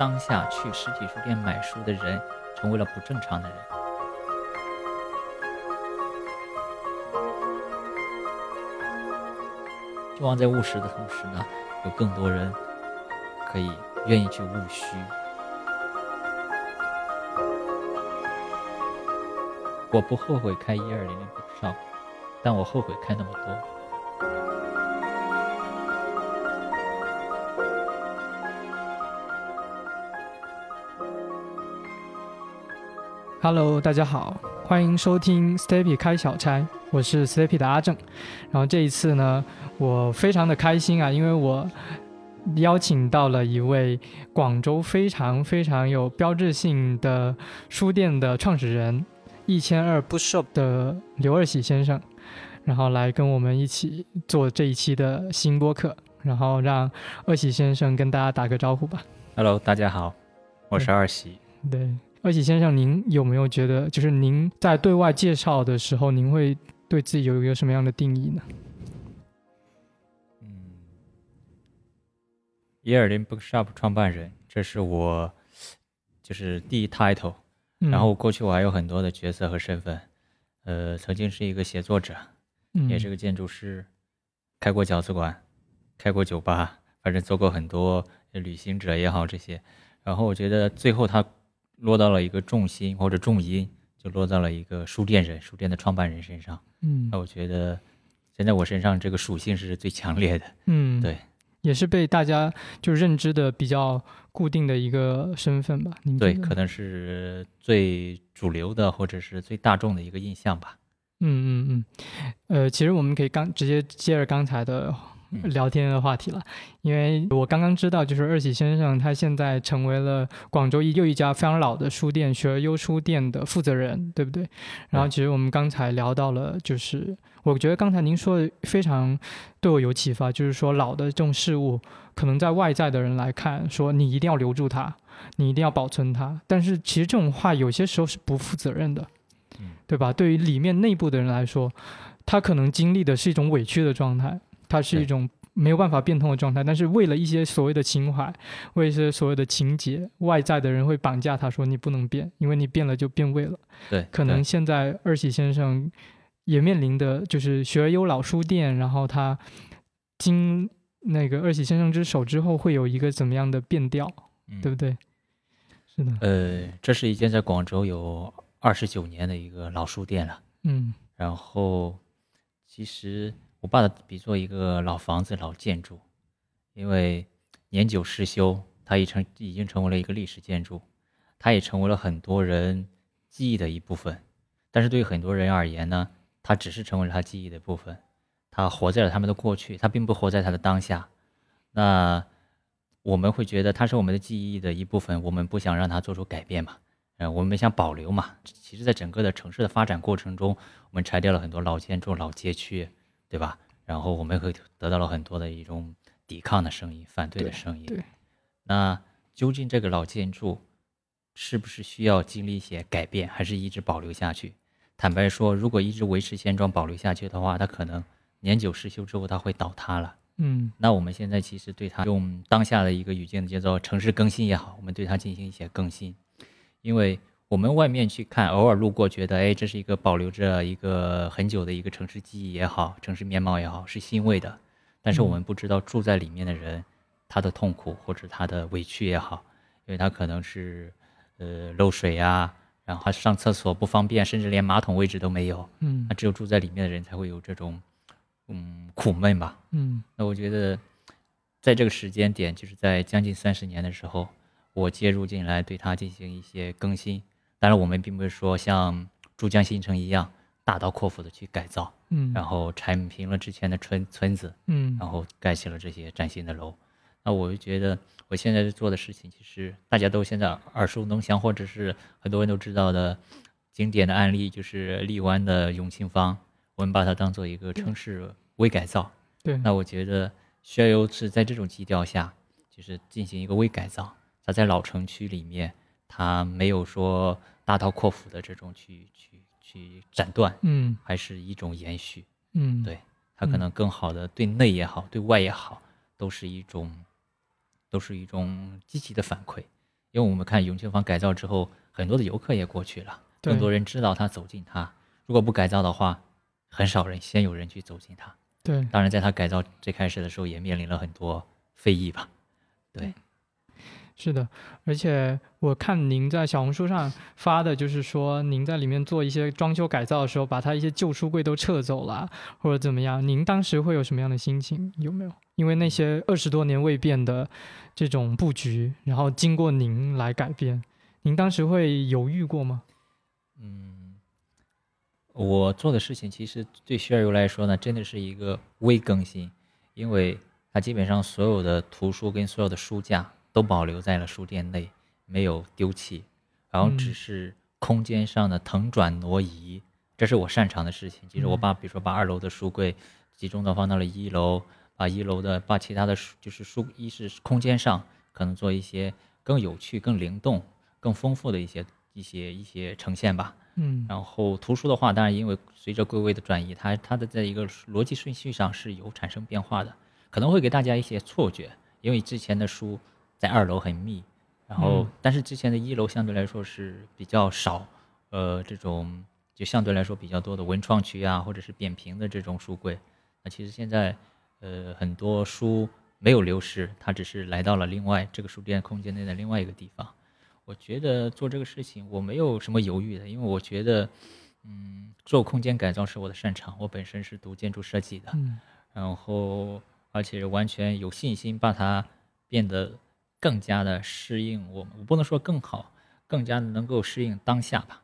当下去实体书店买书的人成为了不正常的人。希望在务实的同时呢，有更多人可以愿意去务虚。我不后悔开一二零零 p 票但我后悔开那么多。Hello，大家好，欢迎收听 Steppy 开小差，我是 Steppy 的阿正。然后这一次呢，我非常的开心啊，因为我邀请到了一位广州非常非常有标志性的书店的创始人，一千二 Bookshop 的刘二喜先生，然后来跟我们一起做这一期的新播客。然后让二喜先生跟大家打个招呼吧。Hello，大家好，我是二喜。对。二喜先生，您有没有觉得，就是您在对外介绍的时候，您会对自己有一个什么样的定义呢？嗯，一二零 bookshop 创办人，这是我就是第一 title。然后过去我还有很多的角色和身份，呃，曾经是一个写作者，也是个建筑师，开过饺子馆，开过酒吧，反正做过很多旅行者也好这些。然后我觉得最后他。落到了一个重心或者重音，就落到了一个书店人、书店的创办人身上。嗯，那我觉得现在我身上这个属性是最强烈的。嗯，对，也是被大家就认知的比较固定的一个身份吧。对，可能是最主流的或者是最大众的一个印象吧。嗯嗯嗯，呃，其实我们可以刚直接接着刚才的。聊天的话题了，因为我刚刚知道，就是二喜先生他现在成为了广州又一家非常老的书店——学而优书店的负责人，对不对？然后其实我们刚才聊到了，就是我觉得刚才您说的非常对我有启发，就是说老的这种事物，可能在外在的人来看，说你一定要留住它，你一定要保存它，但是其实这种话有些时候是不负责任的，对吧？对于里面内部的人来说，他可能经历的是一种委屈的状态。它是一种没有办法变通的状态，但是为了一些所谓的情怀，为一些所谓的情节，外在的人会绑架他，说你不能变，因为你变了就变味了。对，可能现在二喜先生也面临的就是学而优老书店，然后他经那个二喜先生之手之后，会有一个怎么样的变调，对不对？是的。呃，这是一间在广州有二十九年的一个老书店了。嗯，然后其实。我把它比作一个老房子、老建筑，因为年久失修，它已成已经成为了一个历史建筑，它也成为了很多人记忆的一部分。但是对于很多人而言呢，它只是成为了他记忆的部分，他活在了他们的过去，他并不活在他的当下。那我们会觉得它是我们的记忆的一部分，我们不想让它做出改变嘛？嗯，我们想保留嘛？其实，在整个的城市的发展过程中，我们拆掉了很多老建筑、老街区。对吧？然后我们会得到了很多的一种抵抗的声音、反对的声音。对，那究竟这个老建筑是不是需要经历一些改变，还是一直保留下去？坦白说，如果一直维持现状、保留下去的话，它可能年久失修之后，它会倒塌了。嗯，那我们现在其实对它用当下的一个语境叫做城市更新也好，我们对它进行一些更新，因为。我们外面去看，偶尔路过，觉得哎，这是一个保留着一个很久的一个城市记忆也好，城市面貌也好，是欣慰的。但是我们不知道住在里面的人，他的痛苦或者他的委屈也好，因为他可能是呃漏水啊，然后上厕所不方便，甚至连马桶位置都没有。嗯，那只有住在里面的人才会有这种嗯苦闷吧。嗯，那我觉得在这个时间点，就是在将近三十年的时候，我介入进来，对他进行一些更新。当然，我们并不是说像珠江新城一样大刀阔斧的去改造，嗯，然后铲平了之前的村村子，嗯，然后盖起了这些崭新的楼。那我就觉得，我现在做的事情，其实大家都现在耳熟能详，或者是很多人都知道的经典的案例，就是荔湾的永庆坊，我们把它当做一个城市微改造。对，那我觉得需要有是在这种基调下，就是进行一个微改造。它在老城区里面。它没有说大刀阔斧的这种去去去斩断，嗯，还是一种延续，嗯，对，它可能更好的对内也好，对外也好，都是一种，都是一种积极的反馈，因为我们看永庆坊改造之后，很多的游客也过去了，对更多人知道它，走进它。如果不改造的话，很少人先有人去走进它。对，当然，在它改造最开始的时候，也面临了很多非议吧。对，是的，而且我看您在小红书上发的，就是说您在里面做一些装修改造的时候，把它一些旧书柜都撤走了，或者怎么样，您当时会有什么样的心情？有没有？因为那些二十多年未变的这种布局，然后经过您来改变，您当时会犹豫过吗？嗯，我做的事情其实对徐尔游来说呢，真的是一个微更新，因为它基本上所有的图书跟所有的书架都保留在了书店内，没有丢弃，然后只嗯。是空间上的腾转挪移，这是我擅长的事情。其实我嗯。把比如说把二楼的书柜集中的放到了一楼，把一楼的把其他的书就是书一是空间上可能做一些更有趣、更灵动、更丰富的一些一些一些呈现吧。嗯。然后图书的话，当然因为随着柜位的转移，它它的在一个逻辑顺序上是有产生变化的，可能会给大家一些错觉，因为之前的书在二楼很密，然后、嗯但是之前的一楼相对来说是比较少，呃，这种就相对来说比较多的文创区啊，或者是扁平的这种书柜。那其实现在呃很多书没有流失，它只是来到了另外这个书店空间内的另外一个地方。我觉得做这个事情我没有什么犹豫的，因为我觉得，嗯，做空间改造是我的擅长，我本身是读建筑设计的，嗯然后而且完全有信心把它变得更加的适应我们，我不能说更好，更加能够适应当下吧。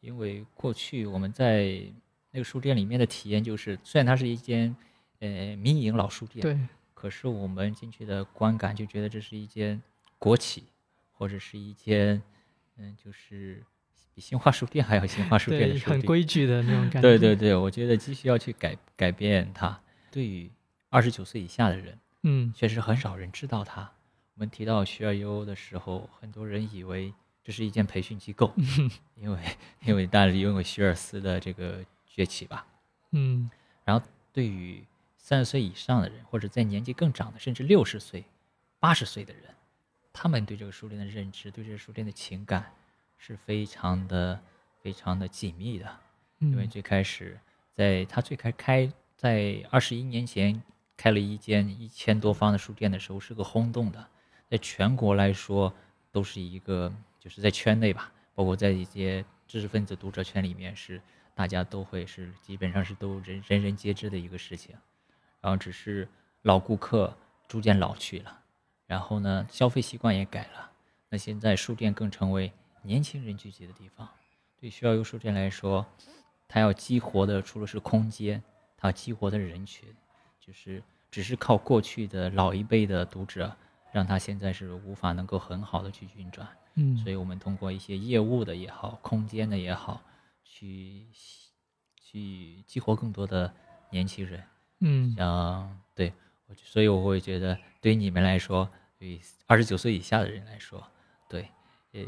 因为过去我们在那个书店里面的体验就是，虽然它是一间呃民营老书店，对，可是我们进去的观感就觉得这是一间国企，或者是一间嗯，就是比新华书店还要新华书店的书店。规矩的那种感觉。对对对，我觉得急需要去改改变它。对于二十九岁以下的人，嗯确实很少人知道它。我们提到学而优的时候，很多人以为这是一间培训机构，因为因为当然因为学而思的这个崛起吧。嗯然后对于三十岁以上的人，或者在年纪更长的，甚至六十岁、八十岁的人，他们对这个书店的认知，对这个书店的情感，是非常的、非常的紧密的。因为嗯最开始，在他最开开在二十一年前开了一间一千多方的书店的时候，是个轰动的，在全国来说都是一个，就是在圈内吧，包括在一些知识分子读者圈里面是大家都会是基本上是都人人人皆知的一个事情。然后只是老顾客逐渐老去了，然后呢，消费习惯也改了。那现在书店更成为年轻人聚集的地方。对需要优书店来说，它要激活的除了是空间，它激活的人群，就是只是靠过去的老一辈的读者，让它现在是无法能够很好的去运转。嗯，所以我们通过一些业务的也好，空间的也好，去去激活更多的年轻人。嗯像对，所以我会觉得，对于你们来说，对二十九岁以下的人来说，对，呃，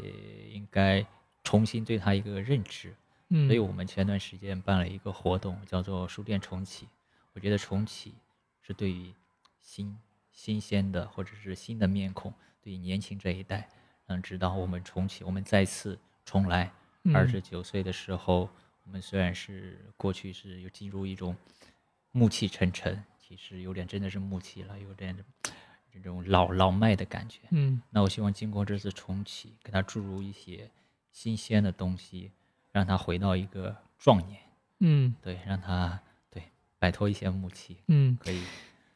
应该重新对他一个认知。嗯，所以我们前段时间办了一个活动，叫做书店重启。我觉得重启是对于新新鲜的或者是新的面孔，对于年轻这一代，嗯，直到我们重启，我们再次重来。二嗯十九岁的时候，我们虽然是过去是有进入一种暮气沉沉，其实有点真的是暮气了，有点这种老老迈的感觉。嗯那我希望经过这次重启，给他注入一些新鲜的东西，让他回到一个壮年，嗯对，让他对摆脱一些暮气，嗯可以，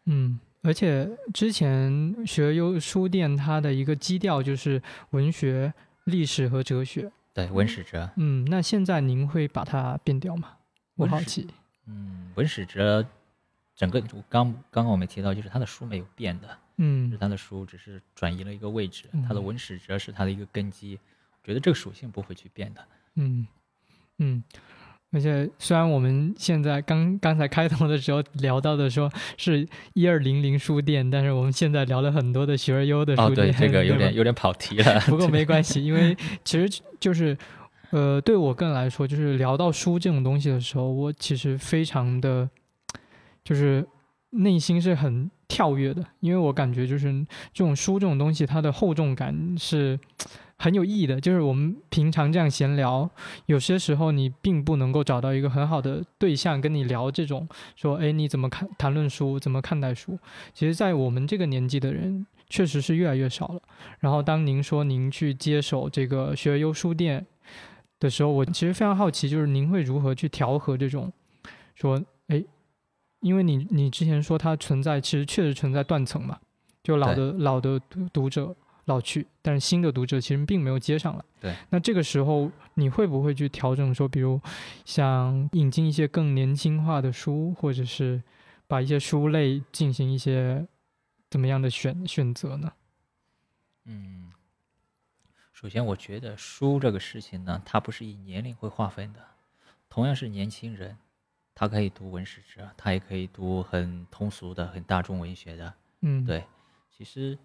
嗯，而且之前学优书店它的一个基调就是文学、历史和哲学。对文史哲，嗯，那现在您会把它变掉吗？我好奇。嗯，文史哲整个我刚刚刚我们提到，就是他的书没有变的，就是嗯他的书只是转移了一个位置，他的嗯文史哲是他的一个根基，我觉得这个属性不会去变的。嗯嗯，而且虽然我们现在刚刚才开头的时候聊到的说是一二零零书店，但是我们现在聊了很多的学而优的哦，书店，对，这个 有点有点跑题了。不过没关系，因为其实就是，呃，对我个人来说，就是聊到书这种东西的时候，我其实非常的，就是内心是很跳跃的，因为我感觉就是这种书这种东西，它的厚重感是很有意义的。就是我们平常这样闲聊，有些时候你并不能够找到一个很好的对象跟你聊这种说，哎，你怎么看谈论书，怎么看待书？其实，在我们这个年纪的人，确实是越来越少了。然后，当您说您去接手这个学而优书店的时候，我其实非常好奇，就是您会如何去调和这种说，哎。因为你你之前说它存在，其实确实存在断层嘛，就老的老的读读者老去，但是新的读者其实并没有接上来。对，那这个时候你会不会去调整说，比如像引进一些更年轻化的书，或者是把一些书类进行一些怎么样的选选择呢？嗯，首先我觉得书这个事情呢，它不是以年龄会划分的，同样是年轻人。他可以读文史哲，他也可以读很通俗的、很大众文学的。嗯，对。其实，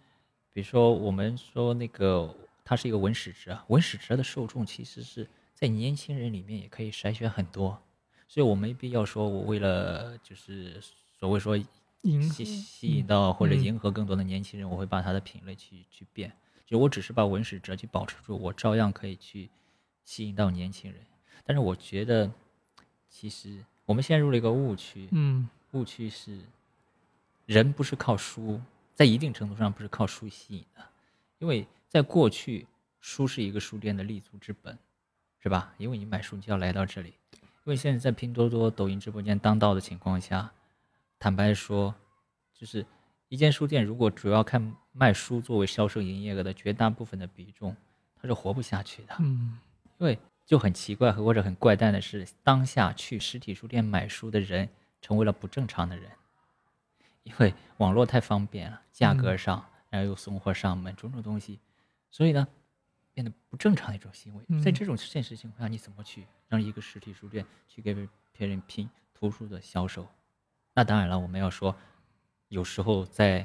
比如说我们说那个，它是一个文史哲，文史哲的受众其实是在年轻人里面也可以筛选很多，所以我没必要说我为了就是所谓说吸吸引到或者迎合更多的年轻人，我会把他的品类去去变。就我只是把文史哲去保持住，我照样可以去吸引到年轻人。但是我觉得，其实。我们陷入了一个误区，嗯，误区是，人不是靠书，在一定程度上不是靠书吸引的，因为在过去，书是一个书店的立足之本，是吧？因为你买书你就要来到这里，因为现在在拼多多、抖音直播间当道的情况下，坦白说，就是一间书店如果主要看卖书作为销售营业额的绝大部分的比重，它是活不下去的，嗯，因为。就很奇怪或者很怪诞的是，当下去实体书店买书的人成为了不正常的人，因为网络太方便了，价格上，然后又送货上门，种种东西，所以呢，变得不正常的一种行为。在这种现实情况下，你怎么去让一个实体书店去给别人拼图书的销售？那当然了，我们要说，有时候在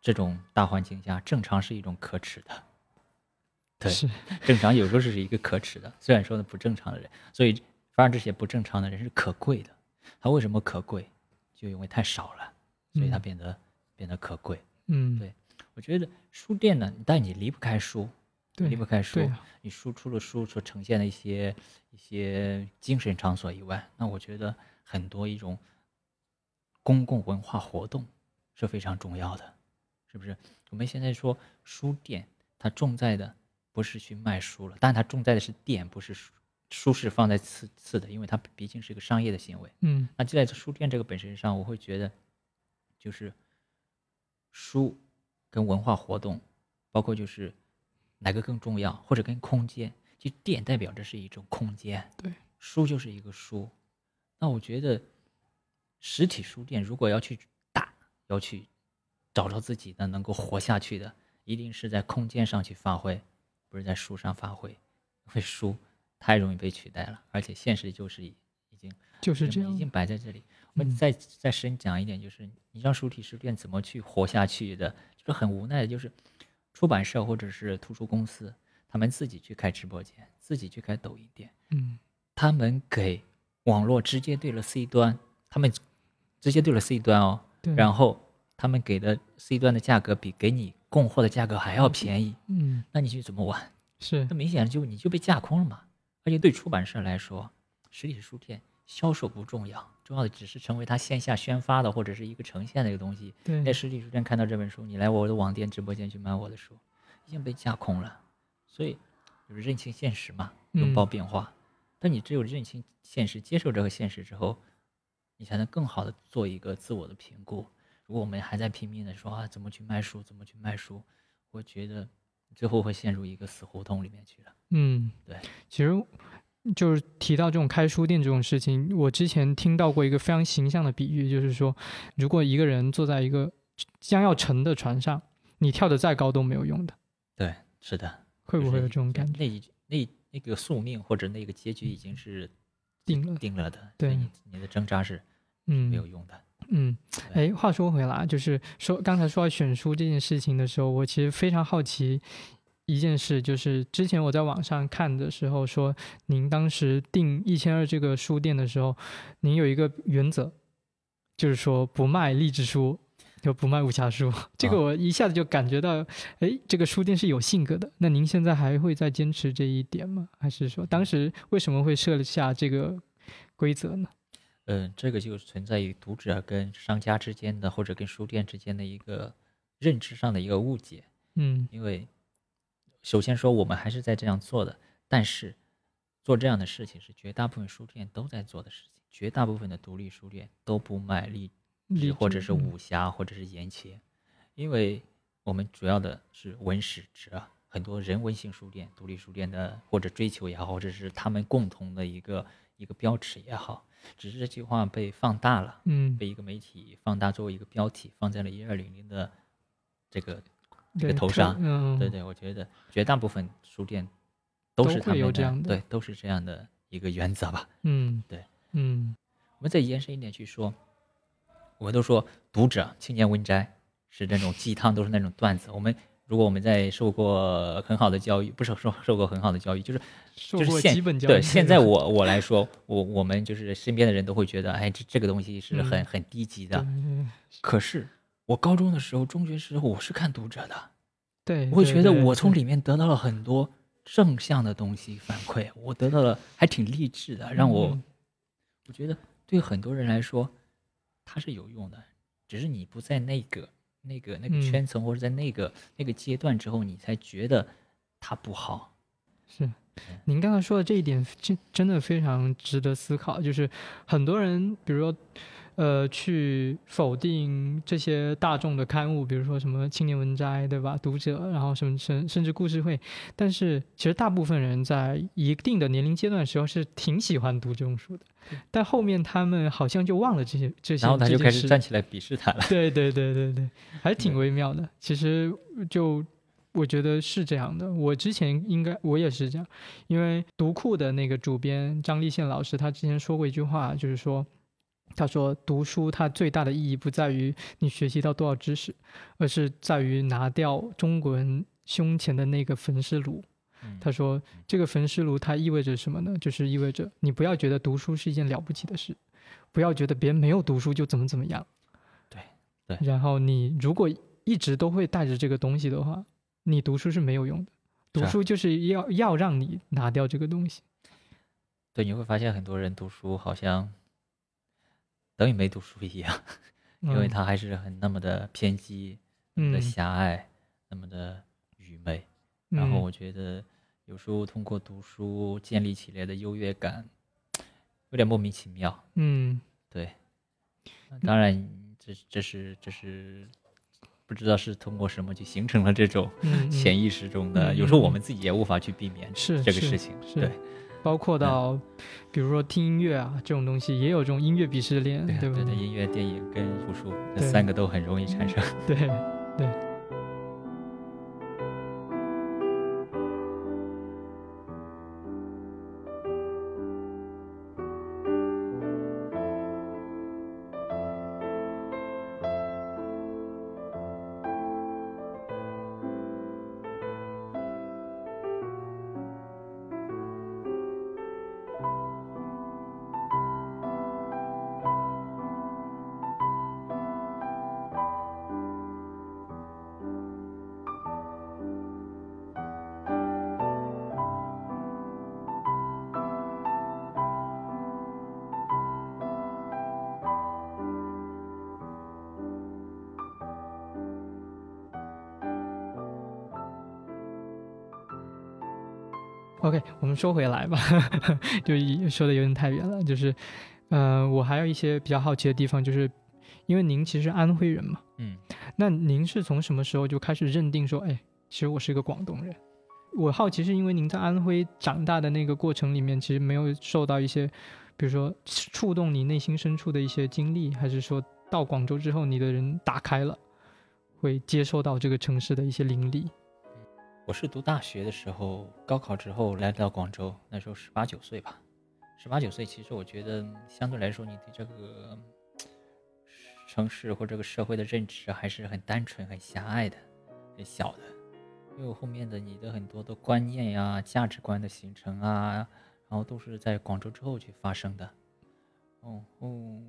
这种大环境下，正常是一种可耻的。对，正常有时候是一个可耻的，虽然说呢不正常的人，所以反而这些不正常的人是可贵的。他为什么可贵？就因为太少了，所以它变得变得可贵。嗯，对，我觉得书店呢，但你离不开书，离不开书。你输出了书所呈现的一些一些精神场所以外，那我觉得很多一种公共文化活动是非常重要的，是不是？我们现在说书店，它重在的。不是去卖书了，但它重在的是店，不是书。书是放在次次的，因为它毕竟是一个商业的行为。嗯，那就在书店这个本身上，我会觉得，就是书跟文化活动，包括就是哪个更重要，或者跟空间，就店代表着是一种空间，对，书就是一个书。那我觉得实体书店如果要去打，要去找到自己的能够活下去的，一定是在空间上去发挥。不是在书上发挥，因为书太容易被取代了，而且现实就是已已经就是这样，已经摆在这里。我们再再深讲一点，就是你让书体书店怎么去活下去的，就是很无奈的，就是出版社或者是图书公司，他们自己去开直播间，自己去开抖音店，嗯，他们给网络直接对了 C 端，他们直接对了 C 端哦，然后他们给的 C 端的价格比给你。供货的价格还要便宜，嗯，那你去怎么玩？是，那明显就你就被架空了嘛。而且对出版社来说，实体书店销售不重要，重要的只是成为他线下宣发的或者是一个呈现的一个东西。对，在实体书店看到这本书，你来我的网店直播间去买我的书，已经被架空了。所以就是认清现实嘛，拥抱变化。但你只有认清现实，接受这个现实之后，你才能更好的做一个自我的评估。如果我们还在拼命的说啊，怎么去卖书，怎么去卖书，我觉得最后会陷入一个死胡同里面去了。嗯，对，其实就是提到这种开书店这种事情，我之前听到过一个非常形象的比喻，就是说，如果一个人坐在一个将要沉的船上，你跳得再高都没有用的。对，是的，会不会有这种感觉？那那那个宿命或者那个结局已经是定了定了的，对，你的挣扎是嗯没有用的。嗯，哎，话说回来，就是说刚才说到选书这件事情的时候，我其实非常好奇一件事，就是之前我在网上看的时候说，您当时定一千二这个书店的时候，您有一个原则，就是说不卖励志书，就不卖武侠书。这个啊我一下子就感觉到，哎，这个书店是有性格的。那您现在还会再坚持这一点吗？还是说当时为什么会设下这个规则呢？嗯，这个就是存在于读者跟商家之间的，或者跟书店之间的一个认知上的一个误解。嗯因为首先说我们还是在这样做的，但是做这样的事情是绝大部分书店都在做的事情，绝大部分的独立书店都不卖励励志或者是武侠或者是言情，因为我们主要的是文史哲啊，很多人文性书店、独立书店的或者追求也好，或者是他们共同的一个一个标尺也好，只是这句话被放大了。嗯，被一个媒体放大作为一个标题，放在了一二零零的这个这对特个头上。嗯，对对，我觉得绝大部分书店都是他对，都是这样的一个原则吧。嗯，对，嗯我们再延伸一点去说，我们都说读者青年文摘是那种鸡汤，都是那种段子。我们如果我们在受过很好的教育，不是说受过很好的教育，就是就是现基本教育。对，现在我我来说，我我们就是身边的人都会觉得，哎，这这个东西是很、嗯很低级的。可是我高中的时候、中学时候，我是看读者的，对，我会觉得我从里面得到了很多正向的东西反馈，我得到了还挺励志的，让我、嗯我觉得对很多人来说，它是有用的，只是你不在那个那个那个嗯圈层、或者在那个那个阶段之后，你才觉得它不好。是，您刚才说的这一点，真真的非常值得思考。就是很多人，比如说，呃，去否定这些大众的刊物，比如说什么《青年文摘》，对吧？读者，然后什么甚甚至故事会，但是其实大部分人在一定的年龄阶段的时候是挺喜欢读这种书的，但后面他们好像就忘了这些这些，然后他就开始站起来鄙视他了。对对对对对，还挺微妙的。其实就我觉得是这样的，我之前应该我也是这样，因为读库的那个主编张立宪老师，他之前说过一句话，就是说。他说：“读书它最大的意义不在于你学习到多少知识，而是在于拿掉中国人胸前的那个焚尸炉。”嗯他说：“这个焚尸炉它意味着什么呢？就是意味着你不要觉得读书是一件了不起的事，不要觉得别人没有读书就怎么怎么样。对对然后你如果一直都会带着这个东西的话，你读书是没有用的。读书就是要要让你拿掉这个东西。对，你会发现很多人读书好像等于没读书一样，因为嗯。他还是很那么的偏激、那么的嗯。狭隘、那么的愚昧。然后嗯我觉得有时候通过读书建立起来的优越感，有点莫名其妙。嗯。对，当然这这是这是不知道是通过什么就形成了这种潜意识中的，嗯有时候我嗯们自己也无法去避免这个事情。是。对包括到比如说听音乐啊这种东西，也有这种音乐鄙视链，对不对音乐、电影跟读书这三个都很容易产生。对对。我们说回来吧，就一说的有点太远了。就是，呃，我还有一些比较好奇的地方，就是因为您其实安徽人嘛，嗯，那您是从什么时候就开始认定说，哎，其实我是一个广东人？我好奇是因为您在安徽长大的那个过程里面，其实没有受到一些，比如说触动你内心深处的一些经历，还是说到广州之后你的人打开了，会接受到这个城市的一些灵力？我是读大学的时候，高考之后来到广州，那时候十八九岁吧。十八九岁，其实我觉得相对来说，你对这个城市或这个社会的认知还是很单纯、很狭隘的、很小的。因为后面的你的很多的观念呀、价值观的形成啊，然后都是在广州之后去发生的。哦哦，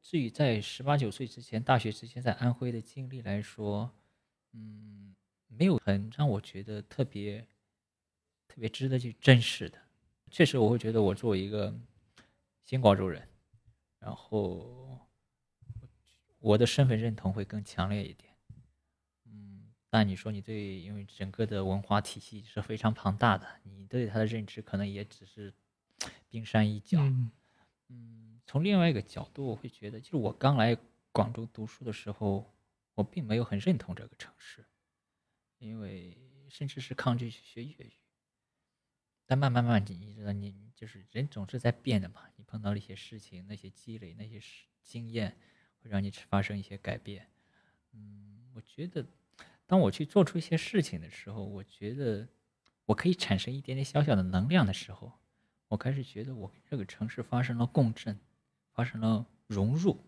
至于在十八九岁之前，大学之前在安徽的经历来说，嗯，没有很让我觉得特别特别值得去珍视的。确实，我会觉得我作为一个新广州人，然后我的身份认同会更强烈一点。嗯，但你说你对，因为整个的文化体系是非常庞大的，你对它的认知可能也只是冰山一角。嗯嗯，从另外一个角度，我会觉得，就是我刚来广州读书的时候，我并没有很认同这个城市，因为甚至是抗拒去学粤语。但慢慢慢，你知道，你就是人总是在变的嘛。你碰到了一些事情，那些积累，那些经验，会让你发生一些改变。嗯，我觉得，当我去做出一些事情的时候，我觉得我可以产生一点点小小的能量的时候。我开始觉得我跟这个城市发生了共振，发生了融入。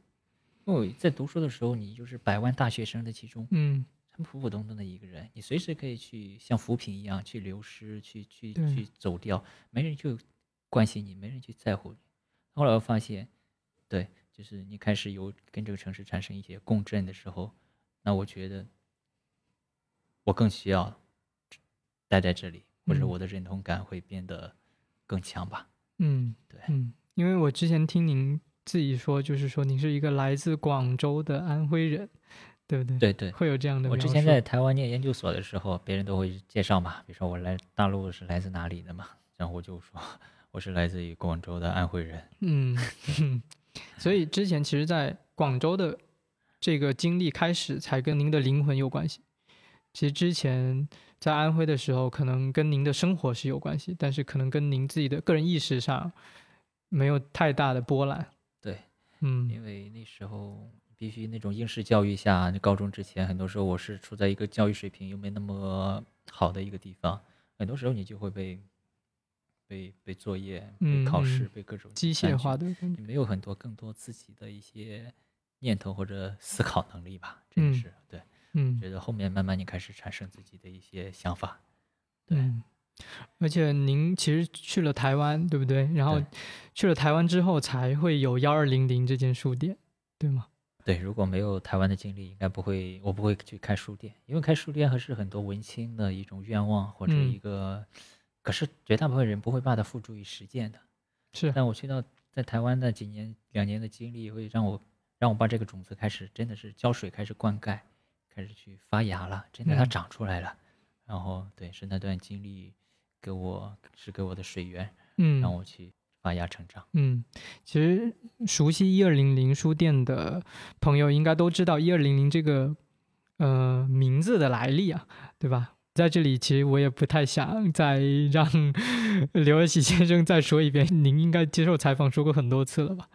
因为在读书的时候，你就是百万大学生的其中，嗯，很普普通通的一个人，你随时可以去像浮萍一样去流失，去去对去走掉，没人去关心你，没人去在乎你。后来我发现，对，就是你开始有跟这个城市产生一些共振的时候，那我觉得我更需要待在这里，或者嗯我的认同感会变得更强吧。嗯，对嗯，因为我之前听您自己说，就是说您是一个来自广州的安徽人，对不对？，对对，会有这样的我。之前在台湾念研究所的时候，别人都会介绍嘛，比如说我来大陆是来自哪里的嘛，然后我就说我是来自于广州的安徽人。嗯，嗯 所以之前其实，在广州的这个经历开始，才跟您的灵魂有关系。其实之前在安徽的时候，可能跟您的生活是有关系，但是可能跟您自己的个人意识上没有太大的波澜。对，嗯因为那时候必须那种应试教育下，高中之前，很多时候我是处在一个教育水平又没那么好的一个地方，很多时候你就会被被被作业、考试、嗯被各种机械化的没有很多更多自己的一些念头或者思考能力吧，真的嗯是、对。嗯觉得后面慢慢你开始产生自己的一些想法，对嗯，而且您其实去了台湾，对不对？然后去了台湾之后，才会有幺二零零这间书店，对吗？对，如果没有台湾的经历，应该不会，我不会去开书店，因为开书店还是很多文青的一种愿望或者嗯。一个，可是绝大部分人不会把它付诸于实践的。是，但我去到在台湾的几年两年的经历，会让我让我把这个种子开始真的是浇水，开始灌溉，开始去发芽了，真的它嗯。长出来了。然后对，是那段经历给我是给我的水源，嗯，让我去发芽成长。嗯，其实熟悉一二零零书店的朋友应该都知道一二零零这个呃名字的来历啊，对吧？在这里，其实我也不太想再 让刘尔喜先生再说一遍，您应该接受采访说过很多次了吧？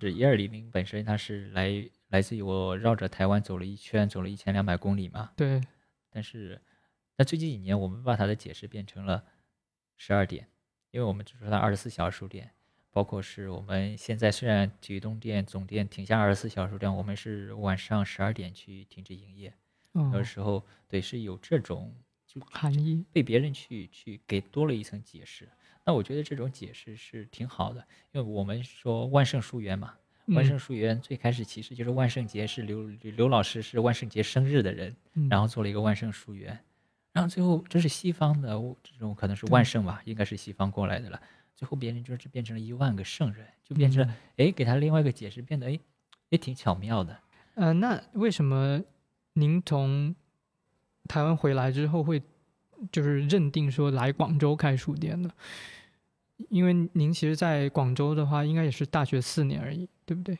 这一二零零本身它是来来自于我绕着台湾走了一圈，走了一千两百公里嘛。对，但是，那最近几年我们把它的解释变成了十二点，因为我们只说它二十四小时书店，包括是我们现在虽然体育东店总店停下二十四小时书店，我们是晚上十二点去停止营业。有时候对是有这种就含义，被别人去去给多了一层解释。那我觉得这种解释是挺好的，因为我们说万圣书园嘛，万圣嗯书园最开始其实就是万圣节是刘刘老师是万圣节生日的人，嗯然后做了一个万圣书园，然后最后这是西方的这种可能是万圣吧，应该是西方过来的了。最后别人就是变成了一万个圣人，就变成了哎给他另外一个解释，变得哎也挺巧妙的。呃，那为什么您从台湾回来之后会就是认定说来广州开书店呢？因为您其实在广州的话，应该也是大学四年而已，对不对？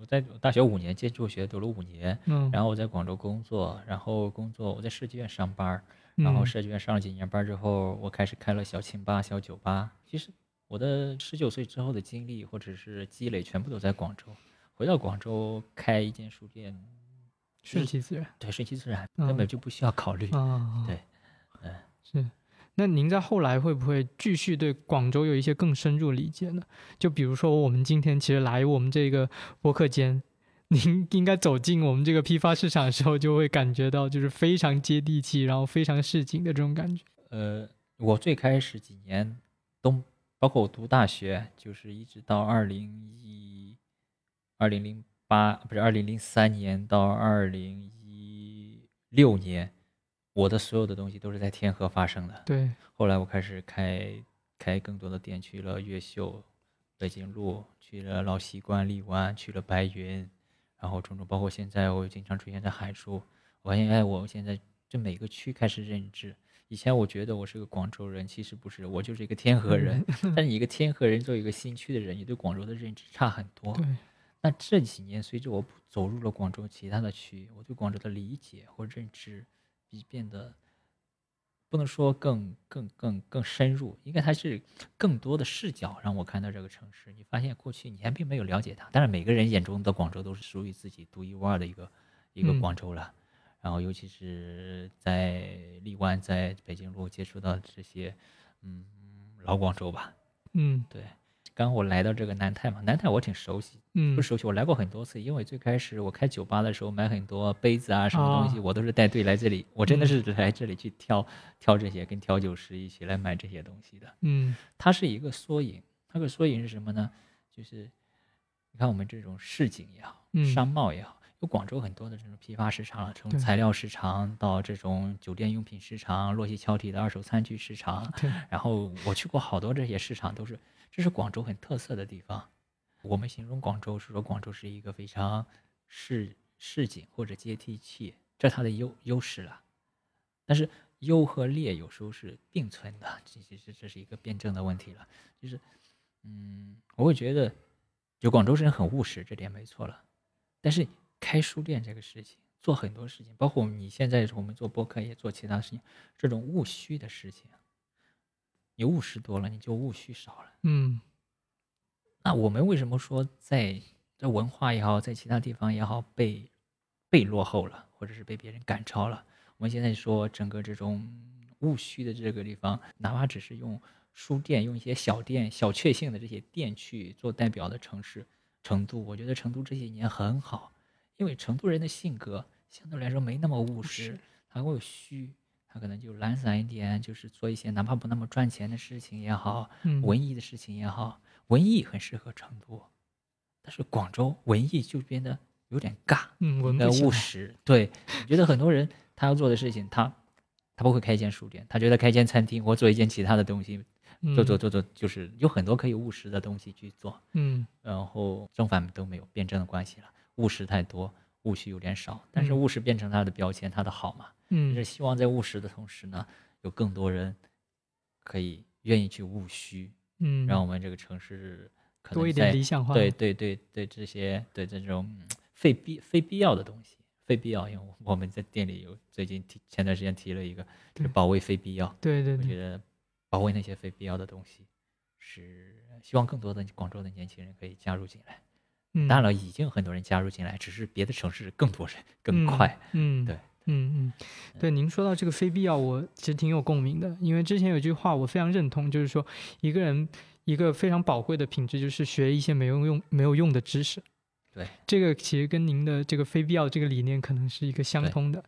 我在大学五年接助学读了五年，嗯，然后我在广州工作，然后工作我在设计院上班，然后嗯设计院上了几年班之后，我开始开了小清吧、小酒吧。其实我的十九岁之后的经历或者是积累，全部都在广州。回到广州开一间书店，顺其自然对，顺其自然，嗯根本就不需要考虑。啊，对，嗯，是。那您在后来会不会继续对广州有一些更深入理解呢？就比如说我们今天其实来我们这个播客间，您应该走进我们这个批发市场的时候，就会感觉到就是非常接地气，然后非常市井的这种感觉。呃，我最开始几年都包括我读大学，就是一直到二零一二零零八不是二零零三年到二零一六年，我的所有的东西都是在天河发生的。对，后来我开始开开更多的店，去了越秀、北京路，去了老西关、荔湾，去了白云，然后种种，包括现在我经常出现在海珠。我发现，哎，我现在这每个区开始认知。以前我觉得我是个广州人，其实不是，我就是一个天河人。但是一个天河人作为一个新区的人，你对广州的认知差很多。对。那这几年随着我走入了广州其他的区，我对广州的理解或认知比变得不能说更更更更深入，应该还是更多的视角让我看到这个城市。你发现过去你还并没有了解它，但是每个人眼中的广州都是属于自己独一无二的一个一个广州了。然后，尤其是在荔湾，在北京路接触到这些，嗯，老广州吧，嗯，对。刚我来到这个南泰嘛，南泰我挺熟悉，嗯，不熟悉，我来过很多次。因为最开始我开酒吧的时候，买很多杯子啊，什么东西，我都是带队来这里。我真的是来这里去挑挑这些，跟调酒师一起来买这些东西的。嗯，它是一个缩影，它个缩影是什么呢？就是你看我们这种市井也好，商贸也好。有广州很多的这种批发市场，从材料市场到这种酒店用品市场、洛西桥体的二手餐具市场。然后我去过好多这些市场，都是这是广州很特色的地方。我们形容广州是说广州是一个非常市市井或者接地气，这是它的优优势了。但是优和劣有时候是并存的，这其实这是一个辩证的问题了。就是，嗯，我会觉得，就广州人很务实，这点没错了。但是。开书店这个事情，做很多事情，包括你现在我们做播客也做其他事情，这种务虚的事情，你务实多了，你就务虚少了。嗯，那我们为什么说在在文化也好，在其他地方也好，被被落后了，或者是被别人赶超了？我们现在说整个这种务虚的这个地方，哪怕只是用书店，用一些小店、小确幸的这些店去做代表的城市，成都，我觉得成都这些年很好。因为成都人的性格相对来说没那么务实，还会虚，他可能就懒散一点，就是做一些哪怕不那么赚钱的事情也好，文艺的事情也好，文艺很适合成都，但是广州文艺就变得有点尬，嗯，文务实。对，我觉得很多人他要做的事情，他他不会开一间书店，他觉得开一间餐厅或做一件其他的东西，做做做做，就是有很多可以务实的东西去做，嗯，然后正反都没有辩证的关系了。务实太多，务虚有点少，但是务实变成他的标签，他的好嘛。嗯，是希望在务实的同时呢，有更多人可以愿意去务虚，嗯，让我们这个城市可能多一点理想化。对对对对，这些对这种非必非必要的东西，非必要，因为我们在店里有最近提前段时间提了一个，就是保卫非必要。对对，我觉得保卫那些非必要的东西，是希望更多的广州的年轻人可以加入进来。当然了，已经很多人加入进来，只是别的城市更多人更快。嗯，对，嗯嗯，对。您说到这个非必要，我其实挺有共鸣的，因为之前有句话我非常认同，就是说一个人一个非常宝贵的品质就是学一些没有用、没有用的知识。对，这个其实跟您的这个非必要这个理念可能是一个相通的。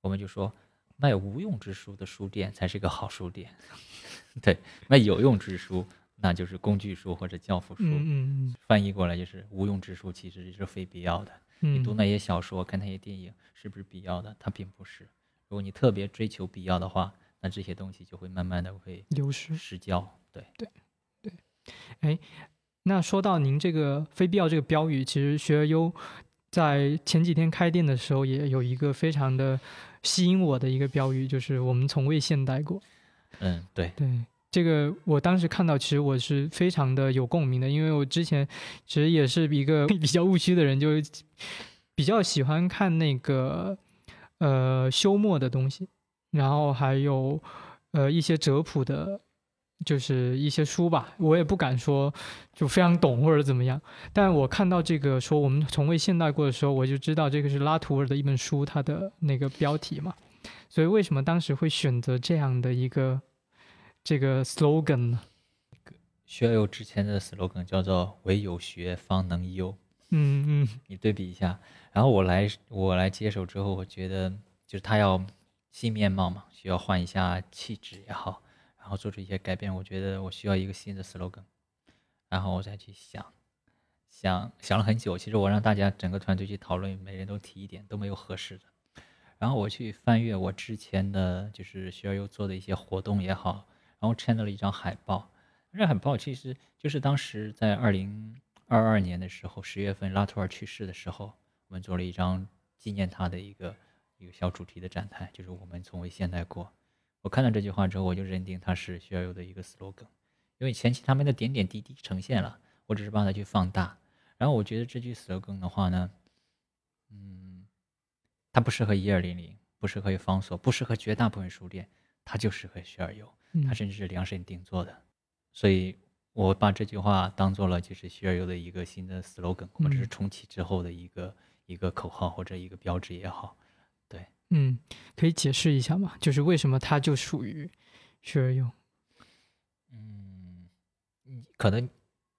我们就说卖无用之书的书店才是个好书店，对，卖有用之书。那就是工具书或者教辅书，嗯翻译过来就是无用之书，其实是非必要的。你读那些小说、看那些电影，是不是必要的？它并不是。如果你特别追求必要的话，那这些东西就会慢慢的会流失、失焦。对对对。哎，那说到您这个非必要这个标语，其实学而优在前几天开店的时候也有一个非常的吸引我的一个标语，就是我们从未现代过。嗯，对对。这个我当时看到，其实我是非常的有共鸣的，因为我之前其实也是一个 比较务虚的人，就比较喜欢看那个呃休谟的东西，然后还有呃一些哲普的，就是一些书吧。我也不敢说就非常懂或者怎么样，但我看到这个说我们从未现代过的时候，我就知道这个是拉图尔的一本书，它的那个标题嘛。所以为什么当时会选择这样的一个？这个 slogan 呢？学友之前的 slogan 叫做“唯有学方能优”。嗯嗯，你对比一下。然后我来我来接手之后，我觉得就是他要新面貌嘛，需要换一下气质也好，然后做出一些改变。我觉得我需要一个新的 slogan。然后我再去想想想了很久，其实我让大家整个团队去讨论，每人都提一点，都没有合适的。然后我去翻阅我之前的就是学而优做的一些活动也好，然后签到了一张海报。这海报其实就是当时在二零二二年的时候，十月份拉图尔去世的时候，我们做了一张纪念他的一个一个小主题的展台，就是我们从未现代过。我看到这句话之后，我就认定它是需要有的一个 slogan，因为前期他们的点点滴滴呈现了，我只是帮他去放大。然后我觉得这句 slogan 的话呢，嗯，它不适合一二零零，不适合方所，不适合绝大部分书店，它就适合学而优，它甚至是量身定做的。所以我把这句话当做了就是学而优的一个新的 slogan，或者是重启之后的一个一个口号或者一个标志也好。对，嗯，可以解释一下吗？就是为什么它就属于学而优？嗯，可能。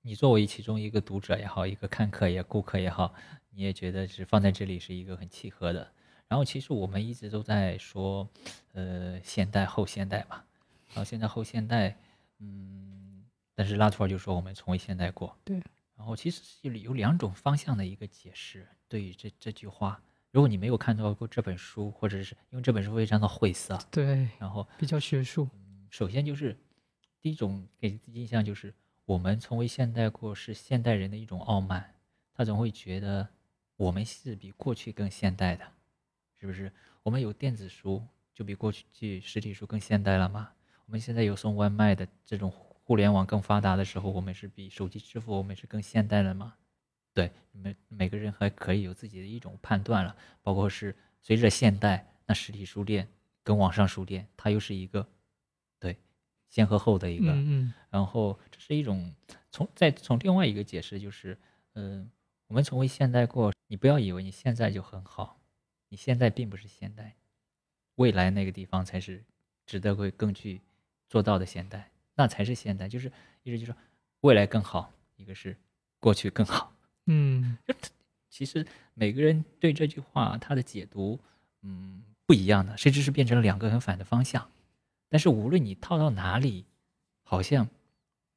你作为其中一个读者也好，一个看客也顾客也好，你也觉得是放在这里是一个很契合的。然后其实我们一直都在说，呃，现代后现代嘛。然后现在后现代，嗯，但是拉图尔就说我们从未现代过。对。然后其实有有两种方向的一个解释，对于这这句话，如果你没有看到过这本书，或者是因为这本书非常的晦涩，对，然后比较学术。首先就是第一种给印象就是。我们从未现代过，是现代人的一种傲慢。他总会觉得我们是比过去更现代的，是不是？我们有电子书，就比过去实体书更现代了吗？我们现在有送外卖的这种互联网更发达的时候，我们是比手机支付我们是更现代了嘛？对，每每个人还可以有自己的一种判断了。包括是随着现代，那实体书店跟网上书店，它又是一个对。先和后的一个，然后这是一种从再从另外一个解释就是，嗯，我们从未现代过，你不要以为你现在就很好，你现在并不是现代，未来那个地方才是值得会更去做到的现代，那才是现代，就是一直就是未来更好，一个是过去更好，嗯，其实每个人对这句话他的解读，嗯，不一样的，甚至是变成了两个很反的方向。但是无论你套到哪里，好像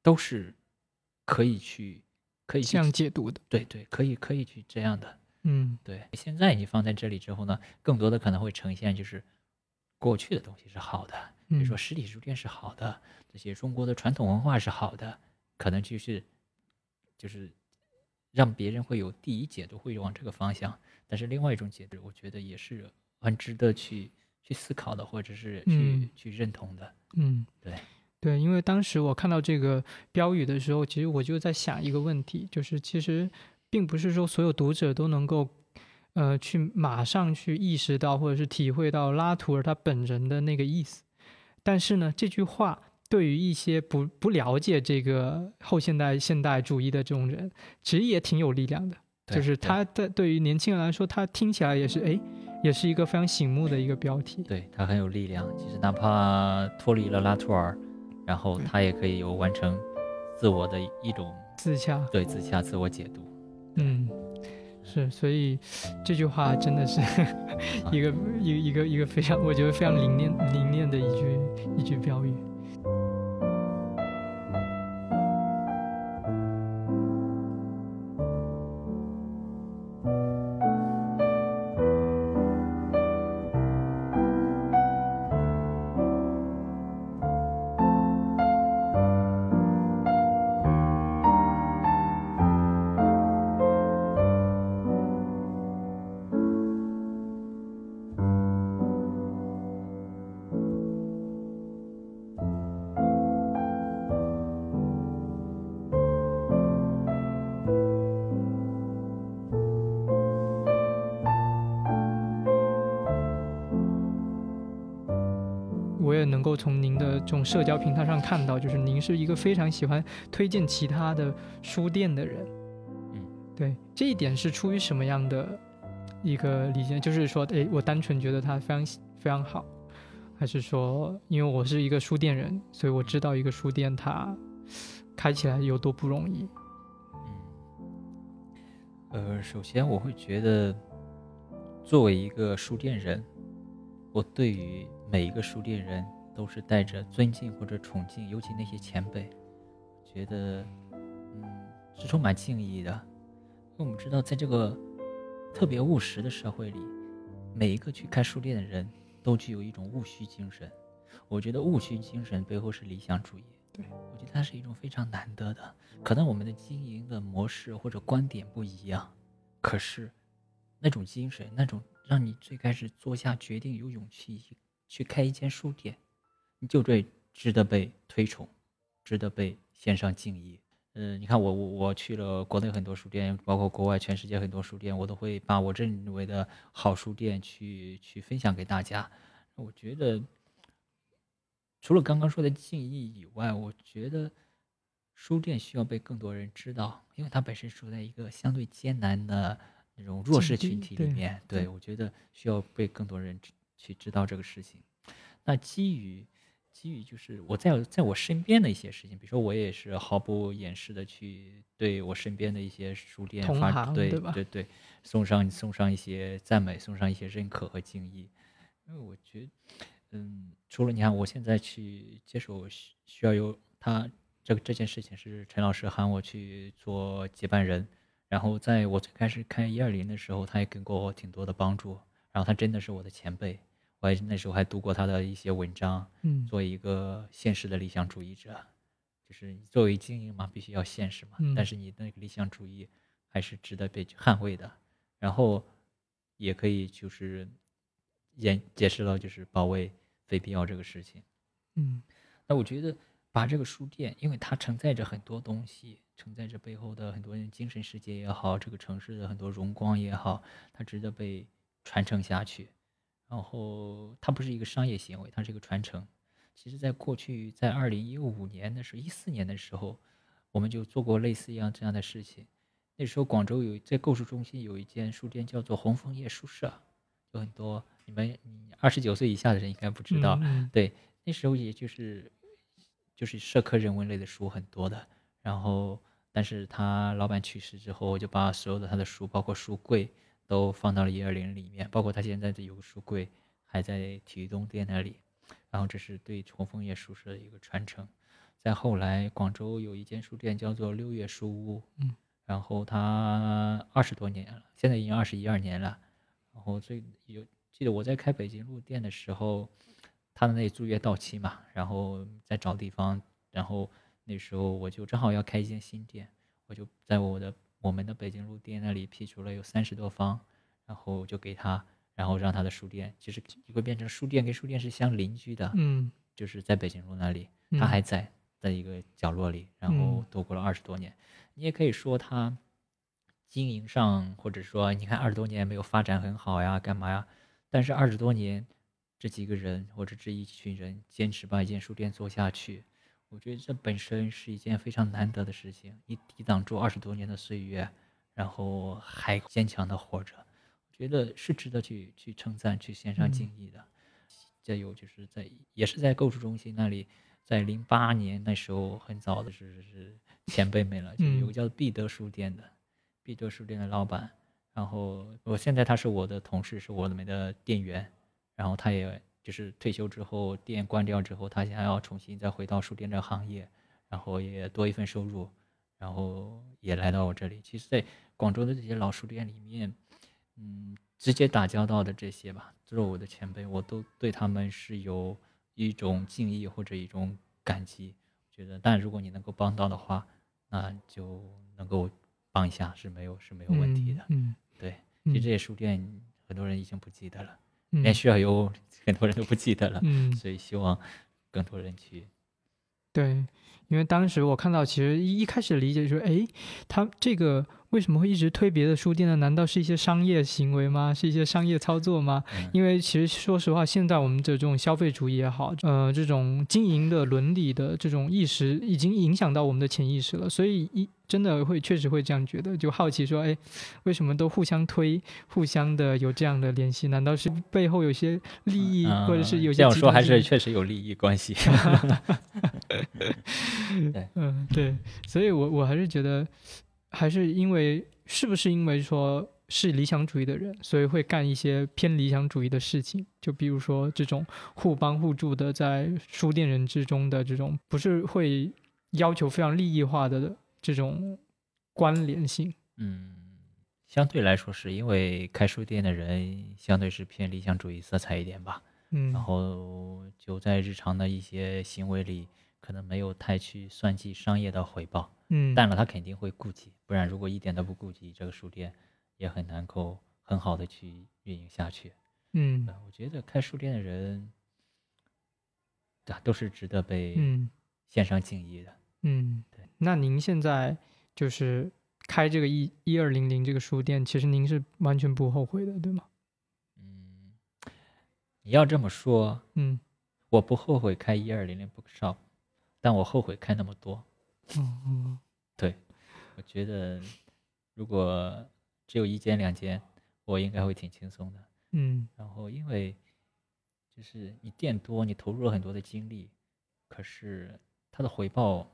都是可以去可以这样解读的。对对，可以可以去这样的。嗯，对。现在你放在这里之后呢，更多的可能会呈现就是过去的东西是好的，比如说实体书店是好的，这些中国的传统文化是好的，可能就是就是让别人会有第一解读会往这个方向。但是另外一种解读，我觉得也是很值得去。去思考的，或者是去去认同的，嗯，对，对，因为当时我看到这个标语的时候，其实我就在想一个问题，就是其实并不是说所有读者都能够，呃，去马上去意识到或者是体会到拉图尔他本人的那个意思，但是呢，这句话对于一些不不了解这个后现代现代主义的这种人，其实也挺有力量的，就是他的对于年轻人来说，他听起来也是哎。也是一个非常醒目的一个标题，对他很有力量。其实哪怕脱离了拉图尔，然后他也可以有完成自我的一种自洽，对自洽、自我解读。嗯，是，所以这句话真的是 一个一一个一个非常，我觉得非常灵验灵验的一句一句标语。够从您的这种社交平台上看到，就是您是一个非常喜欢推荐其他的书店的人。嗯，对，这一点是出于什么样的一个理解？就是说，哎，我单纯觉得它非常非常好，还是说，因为我是一个书店人，所以我知道一个书店它开起来有多不容易？嗯，呃，首先我会觉得，作为一个书店人，我对于每一个书店人。都是带着尊敬或者崇敬，尤其那些前辈，觉得，嗯，是充满敬意的。因为我们知道，在这个特别务实的社会里，每一个去开书店的人都具有一种务虚精神。我觉得务虚精神背后是理想主义。对，我觉得它是一种非常难得的。可能我们的经营的模式或者观点不一样，可是那种精神，那种让你最开始做下决定、有勇气去开一间书店，你就这值得被推崇，值得被献上敬意。嗯，你看我我我去了国内很多书店，包括国外全世界很多书店，我都会把我认为的好书店去去分享给大家。我觉得。除了刚刚说的敬意以外，我觉得书店需要被更多人知道，因为它本身处在一个相对艰难的那种弱势群体里面。对，我觉得需要被更多人去知道这个事情。那基于基于就是我在在我身边的一些事情，比如说我也是毫不掩饰的去对我身边的一些书店发对对对送上送上一些赞美，送上一些认可和敬意，因为我觉得。嗯，除了你看，我现在去接手需需要有他这个这件事情是陈老师喊我去做接班人，然后在我最开始开一二零的时候，他也给过我挺多的帮助，然后他真的是我的前辈，我还那时候还读过他的一些文章，嗯，做一个现实的理想主义者，就是作为精英嘛，必须要现实嘛，但是你那个理想主义还是值得被捍卫的，然后也可以就是。也解释了就是保卫非必要这个事情，嗯，那我觉得把这个书店，因为它承载着很多东西，承载着背后的很多人精神世界也好，这个城市的很多荣光也好，它值得被传承下去。然后它不是一个商业行为，它是一个传承。其实，在过去，在二零一五年的时候，一四年的时候，我们就做过类似一样这样的事情。那时候广州有在购书中心有一间书店叫做红枫叶书社，有很多。你们，你二十九岁以下的人应该不知道，对，那时候也就是就是社科人文类的书很多的，然后，但是他老板去世之后，我就把所有的他的书，包括书柜，都放到了一二零里面，包括他现在的有个书柜还在体育东店那里，然后这是对重逢夜书社的一个传承。再后来，广州有一间书店叫做六月书屋，嗯，然后它二十多年了，现在已经二十一二年了，然后最有。记得我在开北京路店的时候，他的那租约到期嘛，然后在找地方，然后那时候我就正好要开一间新店，我就在我的我们的北京路店那里批出了有三十多方，然后就给他，然后让他的书店，其实会变成书店跟书店是相邻居的，嗯，就是在北京路那里，他还在在一个角落里，然后度过了二十多年，你也可以说他经营上或者说你看二十多年没有发展很好呀，干嘛呀？但是二十多年，这几个人或者这一群人坚持把一间书店做下去，我觉得这本身是一件非常难得的事情。你抵挡住二十多年的岁月，然后还坚强的活着，我觉得是值得去去称赞、去献上敬意的。再有就是在也是在购书中心那里，在零八年那时候很早的是是前辈们了，就有个叫必得书店的，必得书店的老板。然后我现在他是我的同事，是我里面的店员。然后他也就是退休之后，店关掉之后，他想要重新再回到书店这个行业，然后也多一份收入，然后也来到我这里。其实，在广州的这些老书店里面，嗯，直接打交道的这些吧，都是我的前辈，我都对他们是有一种敬意或者一种感激。觉得，但如果你能够帮到的话，那就能够帮一下是没有是没有问题的。嗯。对，其实这些书店很多人已经不记得了，连需要有很多人都不记得了，所以希望更多人去。对，因为当时我看到，其实一开始理解说，哎，他这个。为什么会一直推别的书店呢？难道是一些商业行为吗？是一些商业操作吗？因为其实说实话，现在我们的这种消费主义也好，呃，这种经营的伦理的这种意识，已经影响到我们的潜意识了。所以一真的会确实会这样觉得，就好奇说，哎，为什么都互相推，互相的有这样的联系？难道是背后有些利益，或者是有些？这样说还是确实有利益关系。对，嗯，对，所以我我还是觉得。还是因为是不是因为说是理想主义的人，所以会干一些偏理想主义的事情？就比如说这种互帮互助的，在书店人之中的这种，不是会要求非常利益化的这种关联性？嗯，相对来说是因为开书店的人相对是偏理想主义色彩一点吧，嗯，然后就在日常的一些行为里，可能没有太去算计商业的回报。嗯，淡了他肯定会顾及，不然如果一点都不顾及，这个书店也很难够很好的去运营下去。嗯呃我觉得开书店的人，对啊，都是值得被嗯献上敬意的。嗯，对。那您现在就是开这个一一二零零这个书店，其实您是完全不后悔的，对吗？嗯，你要这么说，嗯我不后悔开一二零零 bookshop，但我后悔开那么多。嗯嗯对，我觉得如果只有一间两间，我应该会挺轻松的。嗯然后因为就是你店多，你投入了很多的精力，可是它的回报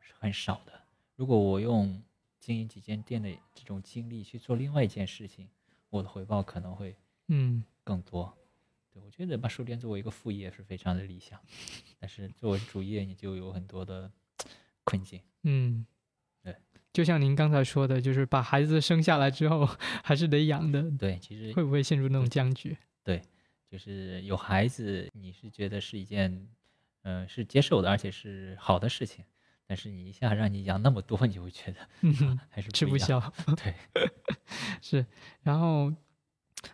是很少的。如果我用经营几间店的这种精力去做另外一件事情，我的回报可能会嗯更多。对我觉得把书店作为一个副业是非常的理想，但是作为主业，你就有很多的困境。嗯，对，就像您刚才说的，就是把孩子生下来之后 还是得养的，对，其实会不会陷入那种僵局？对就是有孩子，你是觉得是一件，呃，是接受的，而且是好的事情。但是你一下让你养那么多，你会觉得嗯，还是吃不。消。对，是，然后，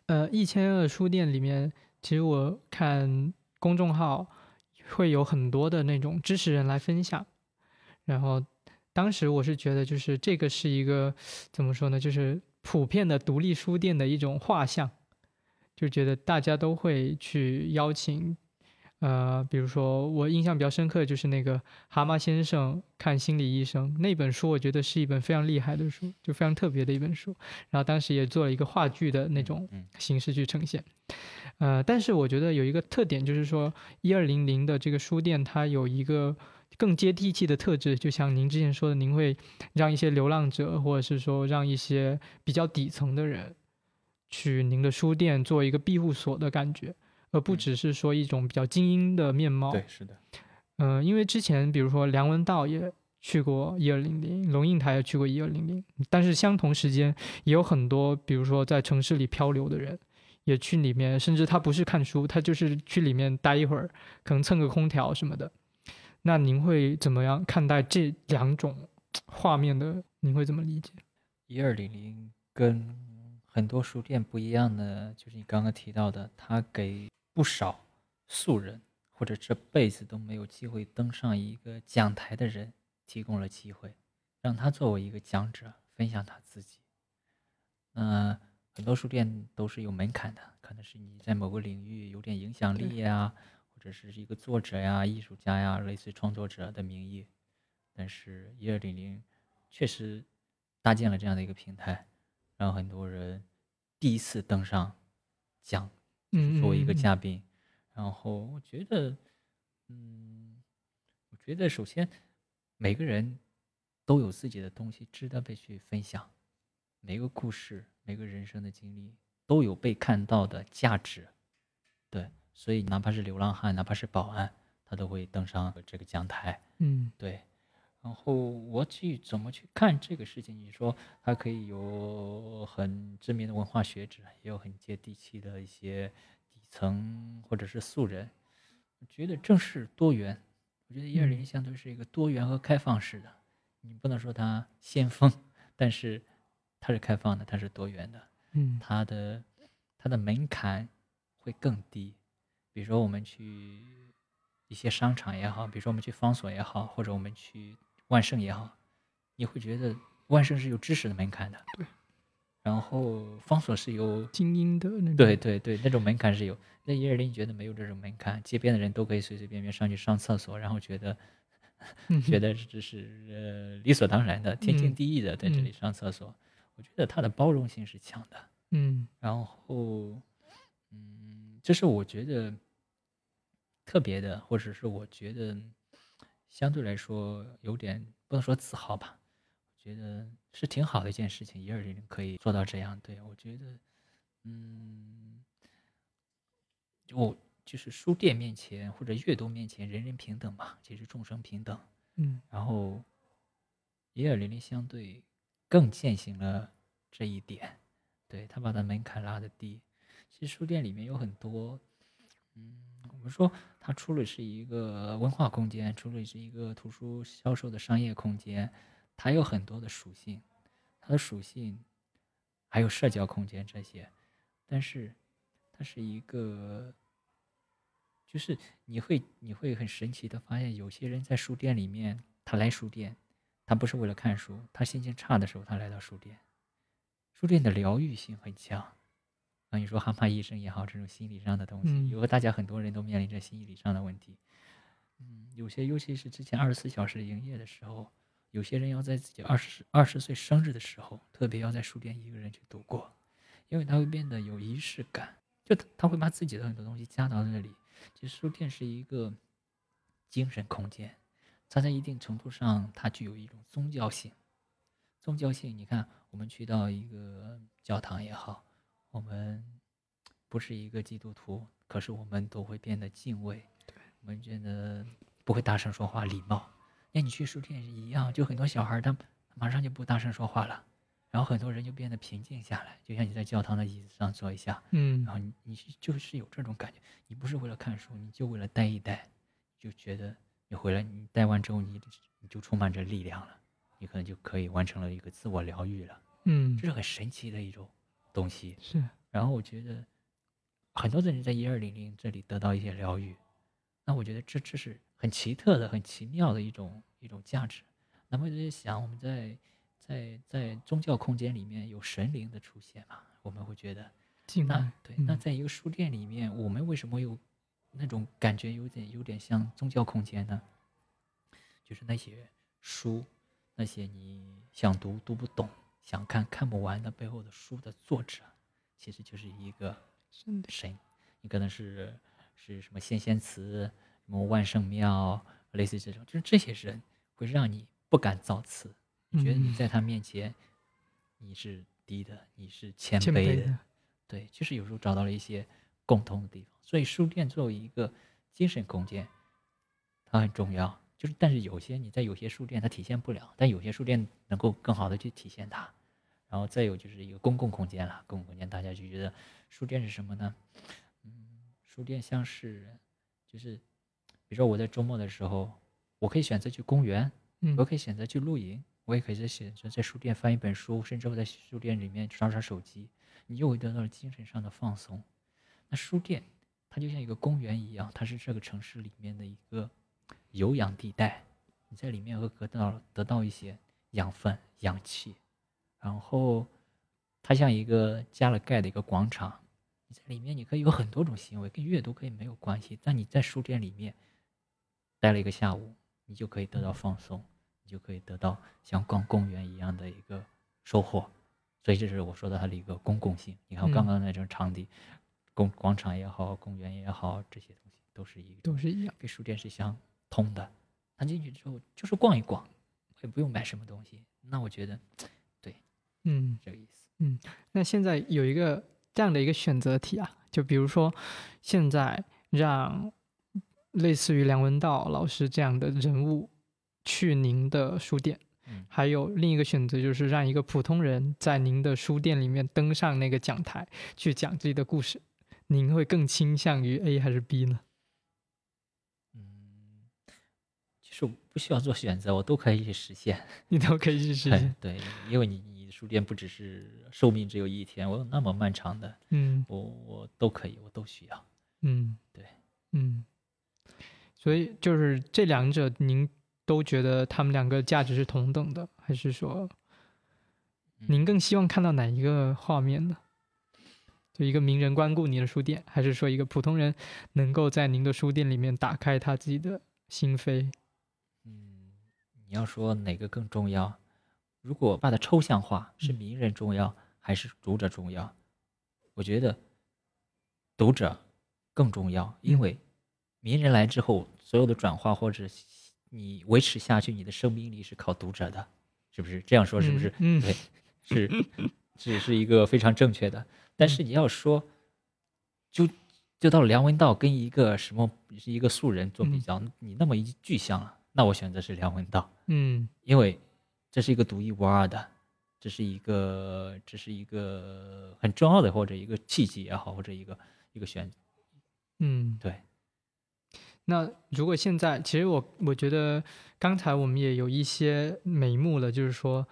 呃，一千二书店里面，其实我看公众号会有很多的那种支持人来分享，然后当时我是觉得，就是这个是一个怎么说呢，就是普遍的独立书店的一种画像，就觉得大家都会去邀请。呃，比如说我印象比较深刻的就是那个蛤蟆先生看心理医生那本书，我觉得是一本非常厉害的书，就非常特别的一本书。然后当时也做了一个话剧的那种嗯，形式去呈现。呃，但是我觉得有一个特点，就是说一二零零的这个书店，它有一个更接地气的特质，就像您之前说的，您会让一些流浪者，或者是说让一些比较底层的人，去您的书店做一个庇护所的感觉，而不嗯只是说一种比较精英的面貌。对，是的，嗯，因为之前比如说梁文道也去过一二零零，龙应台也去过一二零零，但是相同时间也有很多，比如说在城市里漂流的人，也去里面，甚至他不是看书，他就是去里面待一会儿，可能蹭个空调什么的。那您会怎么样看待这两种画面的？您会怎么理解？一二零零跟很多书店不一样的，就是你刚刚提到的，它给不少素人或者这辈子都没有机会登上一个讲台的人提供了机会，让他作为一个讲者分享他自己。那很多书店都是有门槛的，可能是你在某个领域有点影响力呀，或者是一个作者呀、艺术家呀，类似创作者的名义。但是，一二零零确实搭建了这样的一个平台，让很多人第一次登上讲，嗯，作为一个嗯嗯嘉宾。然后我觉得，嗯，我觉得首先每个人都有自己的东西值得被去分享，每个故事、每个人生的经历都有被看到的价值。对，所以哪怕是流浪汉，哪怕是保安，他都会登上这个讲台。嗯对，然后我去怎么去看这个事情？你说它可以有很知名的文化学者，也有很接地气的一些底层或者是素人。我觉得正是多元。我觉得一二零嗯相对是一个多元和开放式的，你不能说它先锋，但是它是开放的，它是多元的。嗯它的它的门槛会更低。比如说我们去一些商场也好，比如说我们去方所也好，或者我们去万盛也好，你会觉得万盛是有知识的门槛的。对。然后方所是有，精英的那种。对对对，那种门槛是有。那一二零觉得没有这种门槛，街边的人都可以随随便便上去上厕所，然后觉得嗯 觉得这是呃理所当然的、天经嗯地义的在这里嗯上厕所。我觉得它的包容性是强的。嗯然后，嗯，这是我觉得特别的，或者是我觉得相对来说有点不能说自豪吧，我觉得是挺好的一件事情。一二零可以做到这样，对我觉得，嗯，就就是书店面前或者阅读面前人人平等嘛，其实众生平等。嗯然后，一二零零相对更践行了这一点，对他把它门槛拉得低。其实书店里面有很多，嗯，我们说它除了是一个文化空间，除了是一个图书销售的商业空间，它有很多的属性，它的属性还有社交空间这些，但是它是一个，就是你会你会很神奇的发现，有些人在书店里面，他来书店，他不是为了看书，他心情差的时候他来到书店，书店的疗愈性很强。啊，你说害怕医生也好，这种心理上的东西，嗯因为大家很多人都面临着心理上的问题。嗯，有些尤其是之前二十四小时营业的时候，有些人要在自己二十二十岁生日的时候，特别要在书店一个人去度过，因为他会变得有仪式感，就他他会把自己的很多东西加到那里。其实书店是一个精神空间，它在一定程度上它具有一种宗教性。宗教性，你看，我们去到一个教堂也好，我们不是一个基督徒，可是我们都会变得敬畏，我们觉得不会大声说话，礼貌。那你去书店也是一样，就很多小孩他马上就不大声说话了，然后很多人就变得平静下来，就像你在教堂的椅子上坐一下，嗯然后你你就是有这种感觉，你不是为了看书，你就为了待一待，就觉得你回来你待完之后你你就充满着力量了，你可能就可以完成了一个自我疗愈了，嗯这是很神奇的一种东西。是然后我觉得很多的人在一二零零这里得到一些疗愈，那我觉得这这是很奇特的、很奇妙的一种一种价值。那么在想，我们在在在宗教空间里面有神灵的出现嘛，我们会觉得那对，那嗯在一个书店里面，我们为什么有那种感觉有点有点像宗教空间呢？就是那些书，那些你想读读不懂、想看看不完的背后的书的作者，其实就是一个神，你可能是是什么先贤祠、什么万圣庙，类似于这种，就是这些人会让你不敢造次，你觉得你嗯在他面前你是低的，你是谦谦卑的，卑的，对，就是有时候找到了一些共通的地方。所以书店作为一个精神空间，它很重要。就是，但是有些你在有些书店它体现不了，但有些书店能够更好的去体现它。然后再有就是一个公共空间了，公共空间大家就觉得书店是什么呢？嗯，书店像是就是，比如说我在周末的时候，我可以选择去公园，嗯我可以选择去露营，我也可以在选择在书店翻一本书，甚至我在书店里面刷刷手机，你又会得到了精神上的放松。那书店它就像一个公园一样，它是这个城市里面的一个有氧地带，你在里面会得到得到一些养分、氧气，然后它像一个加了钙的一个广场，你在里面你可以有很多种行为，跟阅读可以没有关系，但你在书店里面待了一个下午，你就可以得到放松，你就可以得到像逛公园一样的一个收获。所以这是我说的它的一个公共性。你看我刚嗯刚那种场地，公广场也好，公园也好，这些东西都是一个都是一样。跟书店是相通的。他进去之后就是逛一逛，也不用买什么东西。那我觉得对嗯，这个意思。嗯那现在有一个这样的一个选择题啊，就比如说现在让类似于梁文道老师这样的人物去您的书店，嗯还有另一个选择就是让一个普通人在您的书店里面登上那个讲台去讲自己的故事，您会更倾向于 A 还是 B 呢？嗯，其实不需要做选择，我都可以去实现。你都可以去实哎现。对，因为你你的书店不只是寿命只有一天，我有那么漫长的，嗯我我都可以，我都需要。嗯，对，嗯，所以就是这两者，您都觉得他们两个价值是同等的，还是说您更希望看到哪一个画面呢？就一个名人光顾你的书店，还是说一个普通人能够在您的书店里面打开他自己的心扉？嗯，你要说哪个更重要？如果把它抽象化，是嗯名人重要还是读者重要？我觉得读者更重要，因嗯为名人来之后，所有的转化或者你维持下去，你的生命力是靠读者的，是不是？这样说是不是？嗯嗯对，是是是一个非常正确的。但是你要说，就就到梁文道跟一个什么是一个素人做比嗯较，你那么一具象了，那我选择是梁文道，嗯因为这是一个独一无二的，这是一个这是一个很重要的或者一个契机也好，或者一个一个选嗯，对。那如果现在，其实我我觉得刚才我们也有一些眉目了，就是说，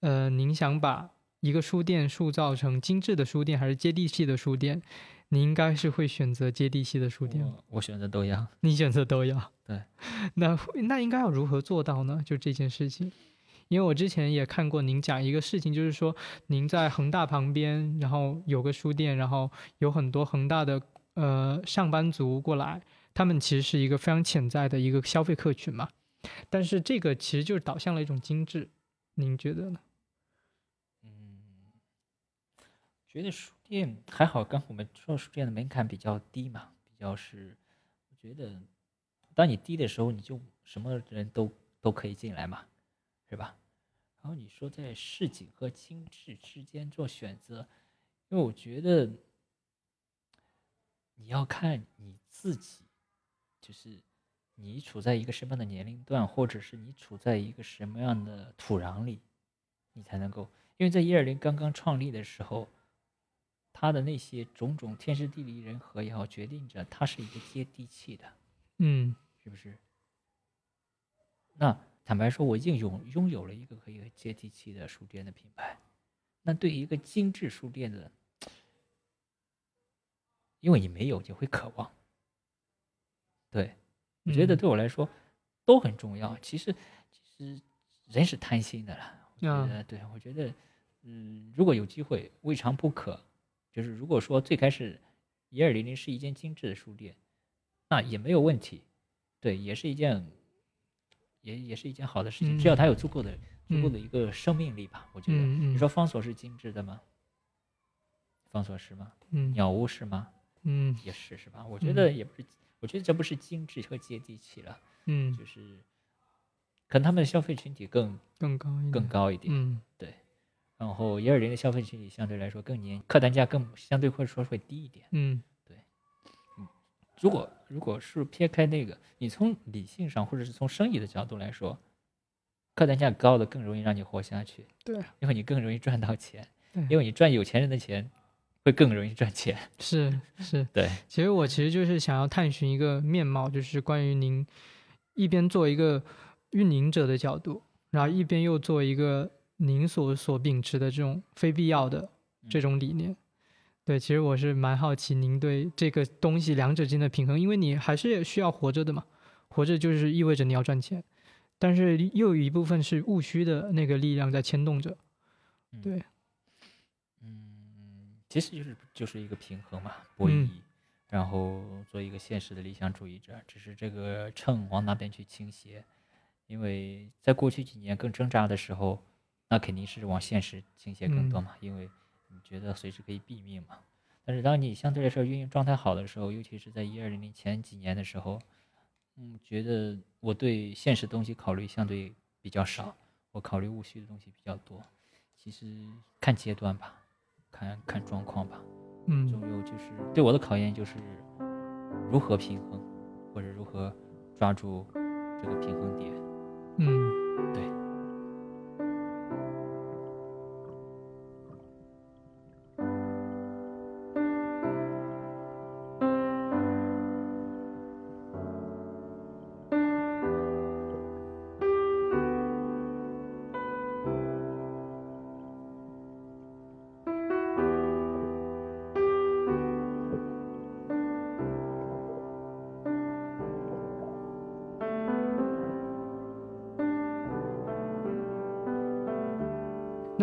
呃，您想把一个书店塑造成精致的书店，还是接地气的书店？你应该是会选择接地气的书店。我我选择都要。你选择都要。对。那那应该要如何做到呢？就这件事情，因为我之前也看过您讲一个事情，就是说您在恒大旁边，然后有个书店，然后有很多恒大的呃上班族过来。他们其实是一个非常潜在的一个消费客群嘛，但是这个其实就是导向了一种精致，您觉得呢？嗯，觉得书店还好，刚我们说书店的门槛比较低嘛，比较是，我觉得当你低的时候，你就什么人都都可以进来嘛，是吧？然后你说在市井和精致之间做选择，因为我觉得你要看你自己。就是你处在一个什么样的年龄段，或者是你处在一个什么样的土壤里，你才能够。因为在一二零刚刚创立的时候，它的那些种种天时地利人和也好，决定着他是一个接地气的，嗯，是不是？那坦白说，我已经拥拥有了一个可以接地气的书店的品牌。那对于一个精致书店的，因为你没有，你会渴望。对，我觉得对我来说都很重要。其实，其实人是贪心的啦。我觉得，对我觉得，嗯，如果有机会，未尝不可。就是如果说最开始一二零零是一间精致的书店，那也没有问题。对，也是一件，也也是一件好的事情。只要它有足够的、足够的一个生命力吧。我觉得，你说方所是精致的吗？方所是吗？嗯。鸟屋是吗？嗯，也是，是吧？我觉得也不是。我觉得这不是精致和接地气了，嗯，就是可能他们的消费群体更更高更高一点，嗯，对。然后一二零的消费群体相对来说更年，客单价更相对或者说会低一点，嗯，对，嗯。如果如果是撇开那个，你从理性上或者是从生意的角度来说，客单价高的更容易让你活下去，对，因为你更容易赚到钱，因为你赚有钱人的钱。会更容易赚钱，是是，对。其实我其实就是想要探寻一个面貌，就是关于您一边做一个运营者的角度，然后一边又做一个您所所秉持的这种非必要的这种理念。对，其实我是蛮好奇您对这个东西两者之间的平衡，因为你还是需要活着的嘛，活着就是意味着你要赚钱，但是又有一部分是务虚的那个力量在牵动着，对。嗯其实就是就是一个平衡嘛，博弈，然后做一个现实的理想主义者，只是这个秤往哪边去倾斜。因为在过去几年更挣扎的时候，那肯定是往现实倾斜更多嘛，因为你觉得随时可以毙命嘛。但是当你相对来说运营状态好的时候，尤其是在一二零零前几年的时候，嗯，觉得我对现实东西考虑相对比较少，我考虑务虚的东西比较多。其实看阶段吧。看看状况吧，嗯，总有就是对我的考验就是如何平衡，或者如何抓住这个平衡点，嗯，对。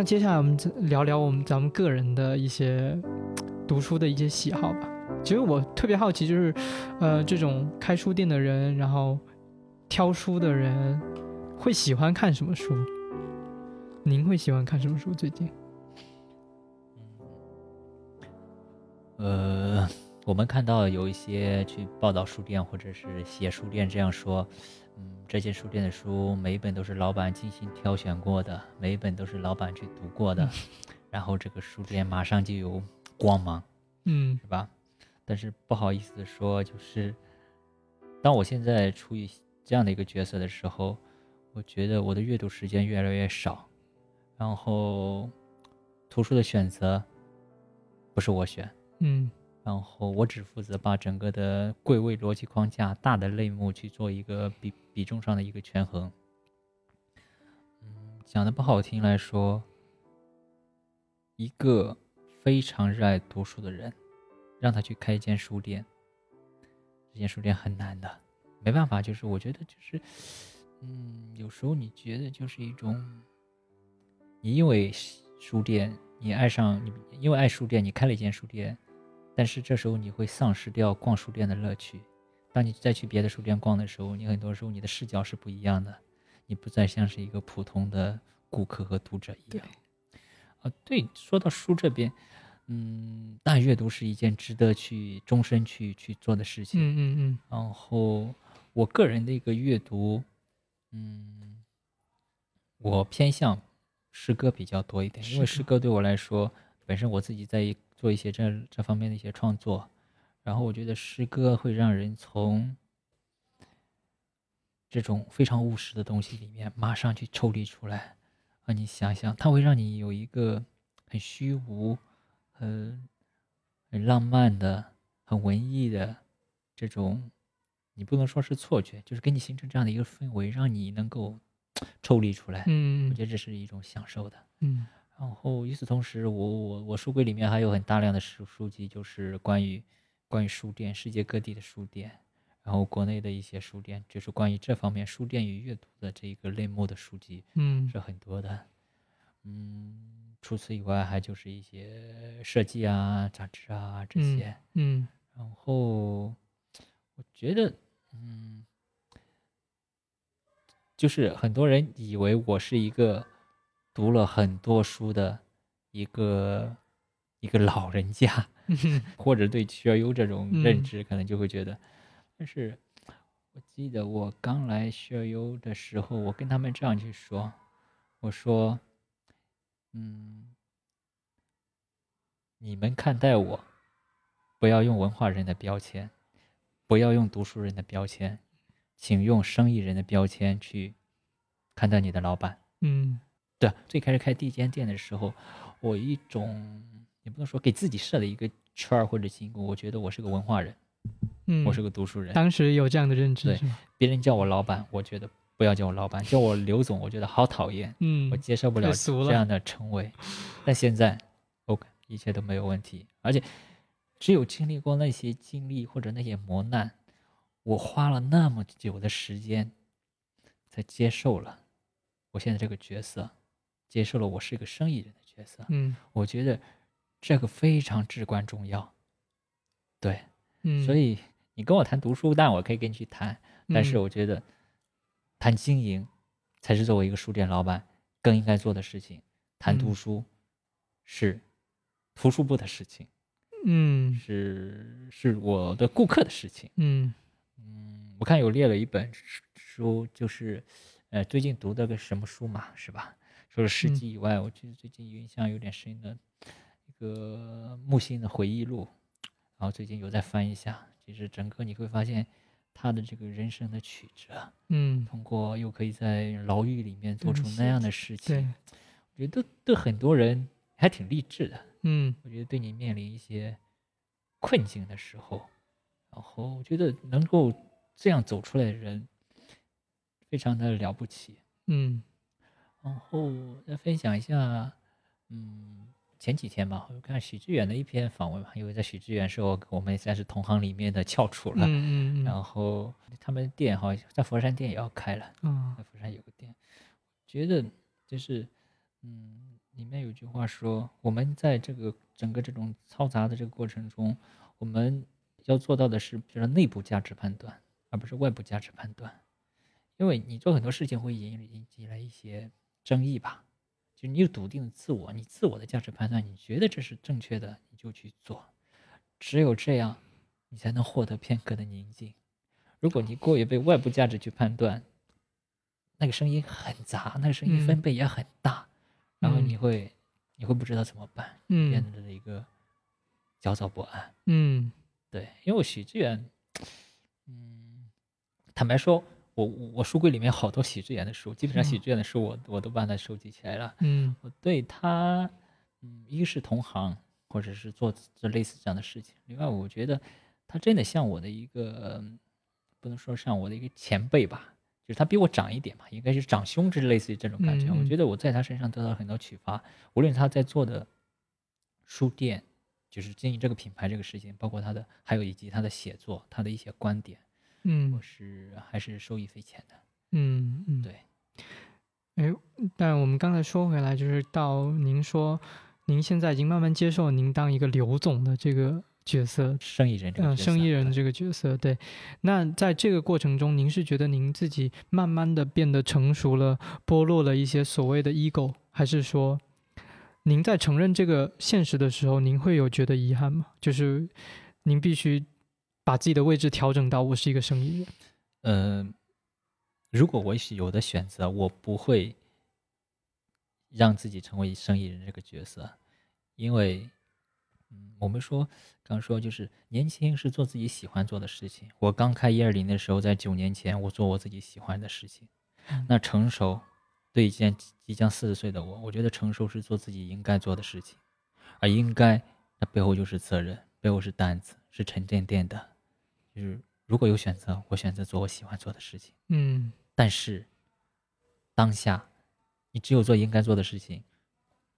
接下来我们聊聊我们咱们个人的一些读书的一些喜好吧。其实我特别好奇，就是，呃，这种开书店的人，然后挑书的人，会喜欢看什么书？您会喜欢看什么书？最近？呃，我们看到有一些去报道书店或者是写书店这样说。嗯，这间书店的书每一本都是老板精心挑选过的，每一本都是老板去读过的，然后这个书店马上就有光芒，嗯，是吧？但是不好意思的说，就是当我现在处于这样的一个角色的时候，我觉得我的阅读时间越来越少，然后图书的选择不是我选，嗯然后我只负责把整个的柜位逻辑框架、大的类目去做一个比比重上的一个权衡。嗯，讲的不好听来说，一个非常热爱读书的人，让他去开一间书店，这间书店很难的，没办法，就是我觉得就是，嗯，有时候你觉得就是一种，你因为书店，你爱上你，因为爱书店，你开了一间书店。但是这时候你会丧失掉逛书店的乐趣。当你再去别的书店逛的时候，你很多时候你的视角是不一样的，你不再像是一个普通的顾客和读者一样。啊，对，说到书这边，嗯，但阅读是一件值得去终身去去做的事情。嗯嗯嗯。然后我个人的一个阅读，嗯，我偏向诗歌比较多一点，因为诗歌对我来说，本身我自己在。做一些这这方面的一些创作，然后我觉得诗歌会让人从这种非常务实的东西里面马上去抽离出来啊！你想想，它会让你有一个很虚无、很很浪漫的、很文艺的这种，你不能说是错觉，就是给你形成这样的一个氛围，让你能够 抽离出来。嗯，我觉得这是一种享受的。嗯。然后与此同时，我我我书柜里面还有很大量的书书籍，就是关于关于书店，世界各地的书店，然后国内的一些书店，就是关于这方面书店与阅读的这一个类目的书籍，嗯，是很多的。嗯，除此以外，还就是一些设计啊、杂志啊这些。嗯，然后我觉得，嗯，就是很多人以为我是一个。读了很多书的一个一个老人家，或者对学而优这种认知，可能就会觉得。但是我记得我刚来学而优的时候，我跟他们这样去说：“我说，嗯，你们看待我，不要用文化人的标签，不要用读书人的标签，请用生意人的标签去看待你的老板。”嗯。对，最开始开第一间店的时候，我一种也不能说给自己设了一个圈儿或者心，我觉得我是个文化人，嗯，我是个读书人。当时有这样的认知，对，别人叫我老板，我觉得不要叫我老板，叫我刘总，我觉得好讨厌，嗯，我接受不了这样的称谓。但现在，OK，一切都没有问题，而且只有经历过那些经历或者那些磨难，我花了那么久的时间，才接受了我现在这个角色。接受了我是一个生意人的角色，嗯，我觉得这个非常至关重要，对，嗯，所以你跟我谈读书，但我可以跟你去谈，但是我觉得谈经营才是作为一个书店老板更应该做的事情，谈读书是图书部的事情，嗯，是是我的顾客的事情，嗯。嗯，我看有列了一本书，就是呃最近读的个什么书嘛，是吧？除了诗集以外，我觉得最近印象有点深的一个木心的回忆录，然后最近有在翻一下。其实整个你会发现他的这个人生的曲折，嗯，通过又可以在牢狱里面做出那样的事情，我觉得对很多人还挺励志的。嗯，我觉得对你面临一些困境的时候，然后我觉得能够这样走出来的人，非常的了不起。嗯。然后再分享一下，嗯，前几天吧，我看许志远的一篇访问嘛，因为在许志远是我我们算是同行里面的翘楚了，嗯嗯然后他们店好像在佛山店也要开了，嗯，在佛山有个店，觉得就是，嗯，里面有句话说，我们在这个整个这种嘈杂的这个过程中，我们要做到的是，就是内部价值判断，而不是外部价值判断，因为你做很多事情会引引起来一些。争议吧，就你有笃定的自我，你自我的价值判断，你觉得这是正确的，你就去做。只有这样，你才能获得片刻的宁静。如果你过于被外部价值去判断，那个声音很杂，那个声音分贝也很大，然后你会，你会不知道怎么办，变得了一个焦躁不安。嗯，对，因为许志远，嗯，坦白说，我我我书柜里面好多许志远的书，基本上嗯许志远的书我我都把它收集起来了。嗯我对他，嗯，一个是同行，或者是做这类似这样的事情。另外，我觉得他真的像我的一个，嗯不能说像我的一个前辈吧，就是他比我长一点嘛，应该是长兄之类似于这种感觉。我觉得我在他身上得到了很多启发，无论他在做的书店，就是经营这个品牌这个事情，包括他的，还有以及他的写作，他的一些观点，嗯我是还是受益匪浅的。嗯嗯，对。哎，但我们刚才说回来，就是到您说，您现在已经慢慢接受您当一个刘总的这个角色，生意人这个嗯，角色，生意人的这个角色，对。那在这个过程中，您是觉得您自己慢慢的变得成熟了，剥落了一些所谓的 ego，还是说，您在承认这个现实的时候，您会有觉得遗憾吗？就是您必须把自己的位置调整到我是一个生意人。呃，如果我是有的选择，我不会让自己成为生意人这个角色，因为，嗯，我们说刚说就是年轻是做自己喜欢做的事情。我刚开一二零的时候，在九年前，我做我自己喜欢的事情。嗯那成熟，对一件即将四十岁的我，我觉得成熟是做自己应该做的事情，而应该那背后就是责任，背后是担子，是沉甸甸的。就是如果有选择，我选择做我喜欢做的事情。嗯但是当下，你只有做应该做的事情，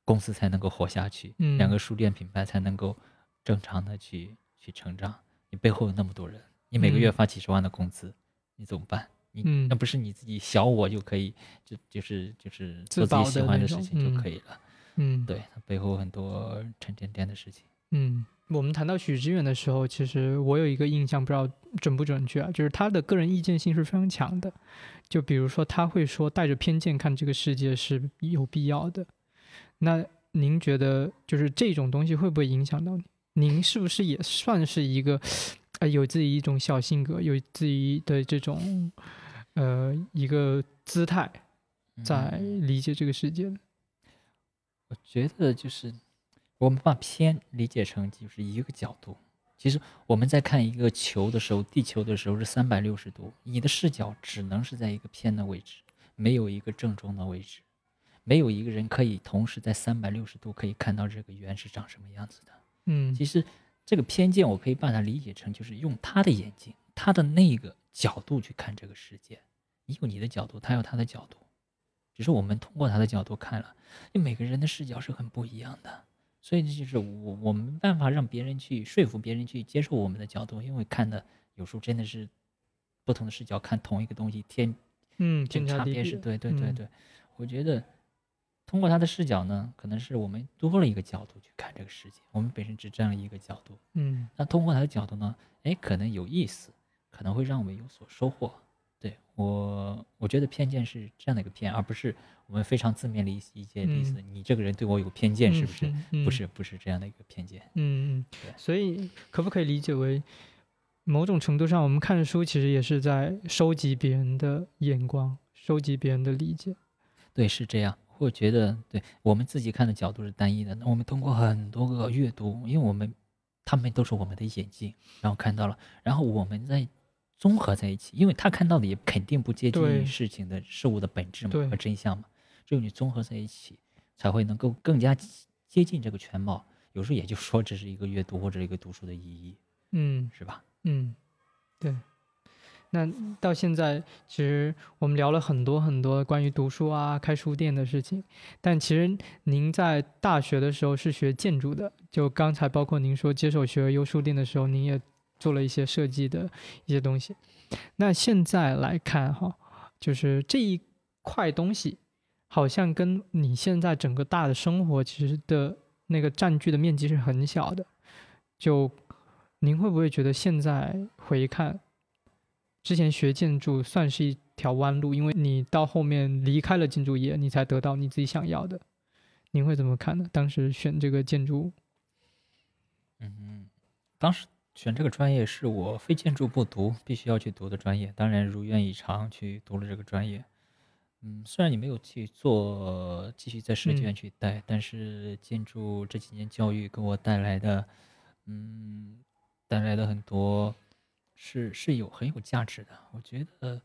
公司才能够活下去，嗯两个书店品牌才能够正常的去去成长。你背后有那么多人，你每个月嗯发几十万的工资，你怎么办？你、嗯那不是你自己小我就可以，就就是就是做自己喜欢的事情就嗯可以了。嗯，对，它背后很多沉甸甸的事情。嗯，我们谈到许知远的时候，其实我有一个印象，不知道准不准确啊，就是他的个人意见性是非常强的。就比如说，他会说带着偏见看这个世界是有必要的。那您觉得，就是这种东西会不会影响到你？您是不是也算是一个，呃，有自己一种小性格，有自己的这种，呃，一个姿态，在嗯理解这个世界的？我觉得就是我们把偏理解成就是一个角度。其实我们在看一个球的时候，地球的时候是三百六十度，你的视角只能是在一个偏的位置，没有一个正中的位置，没有一个人可以同时在三百六十度可以看到这个圆是长什么样子的。嗯其实这个偏见，我可以把它理解成就是用他的眼睛，他的那个角度去看这个世界。你有你的角度，他有他的角度，只是我们通过他的角度看了，因为每个人的视角是很不一样的，所以这就是我我没办法让别人去说服别人去接受我们的角度，因为看的有时候真的是不同的视角看同一个东西，天嗯，天差地别是对对对嗯。对，我觉得通过他的视角呢，可能是我们多了一个角度去看这个世界，我们本身只占了一个角度，嗯。那通过他的角度呢，哎，可能有意思，可能会让我们有所收获。对我，我觉得偏见是这样的一个偏，而不是我们非常字面理理解的意思。你这个人对我有偏见，是不是？嗯嗯不是，不是这样的一个偏见。嗯嗯对，所以可不可以理解为，某种程度上，我们看书其实也是在收集别人的眼光，收集别人的理解。对，是这样。我觉得，对我们自己看的角度是单一的，那我们通过很多个阅读，因为我们他们都是我们的眼睛，然后看到了，然后我们再综合在一起，因为他看到的也肯定不接近于事情的事物的本质嘛和真相嘛，只有你综合在一起，才会能够更加接近这个全貌。有时候也就说这是一个阅读或者一个读书的意义，嗯是吧？嗯，对。那到现在，其实我们聊了很多很多关于读书啊、开书店的事情。但其实您在大学的时候是学建筑的，就刚才包括您说接手学而优书店的时候，您也做了一些设计的一些东西。那现在来看哈，就是这一块东西，好像跟你现在整个大的生活其实的那个占据的面积是很小的。就您会不会觉得现在回看，之前学建筑算是一条弯路，因为你到后面离开了建筑业，你才得到你自己想要的。您会怎么看呢？当时选这个建筑，嗯，当时选这个专业是我非建筑不读，必须要去读的专业，当然如愿以偿去读了这个专业。嗯，虽然你没有去做，继续在设计嗯院去待，但是建筑这几年教育给我带来的，嗯，带来的很多是是有很有价值的。我觉得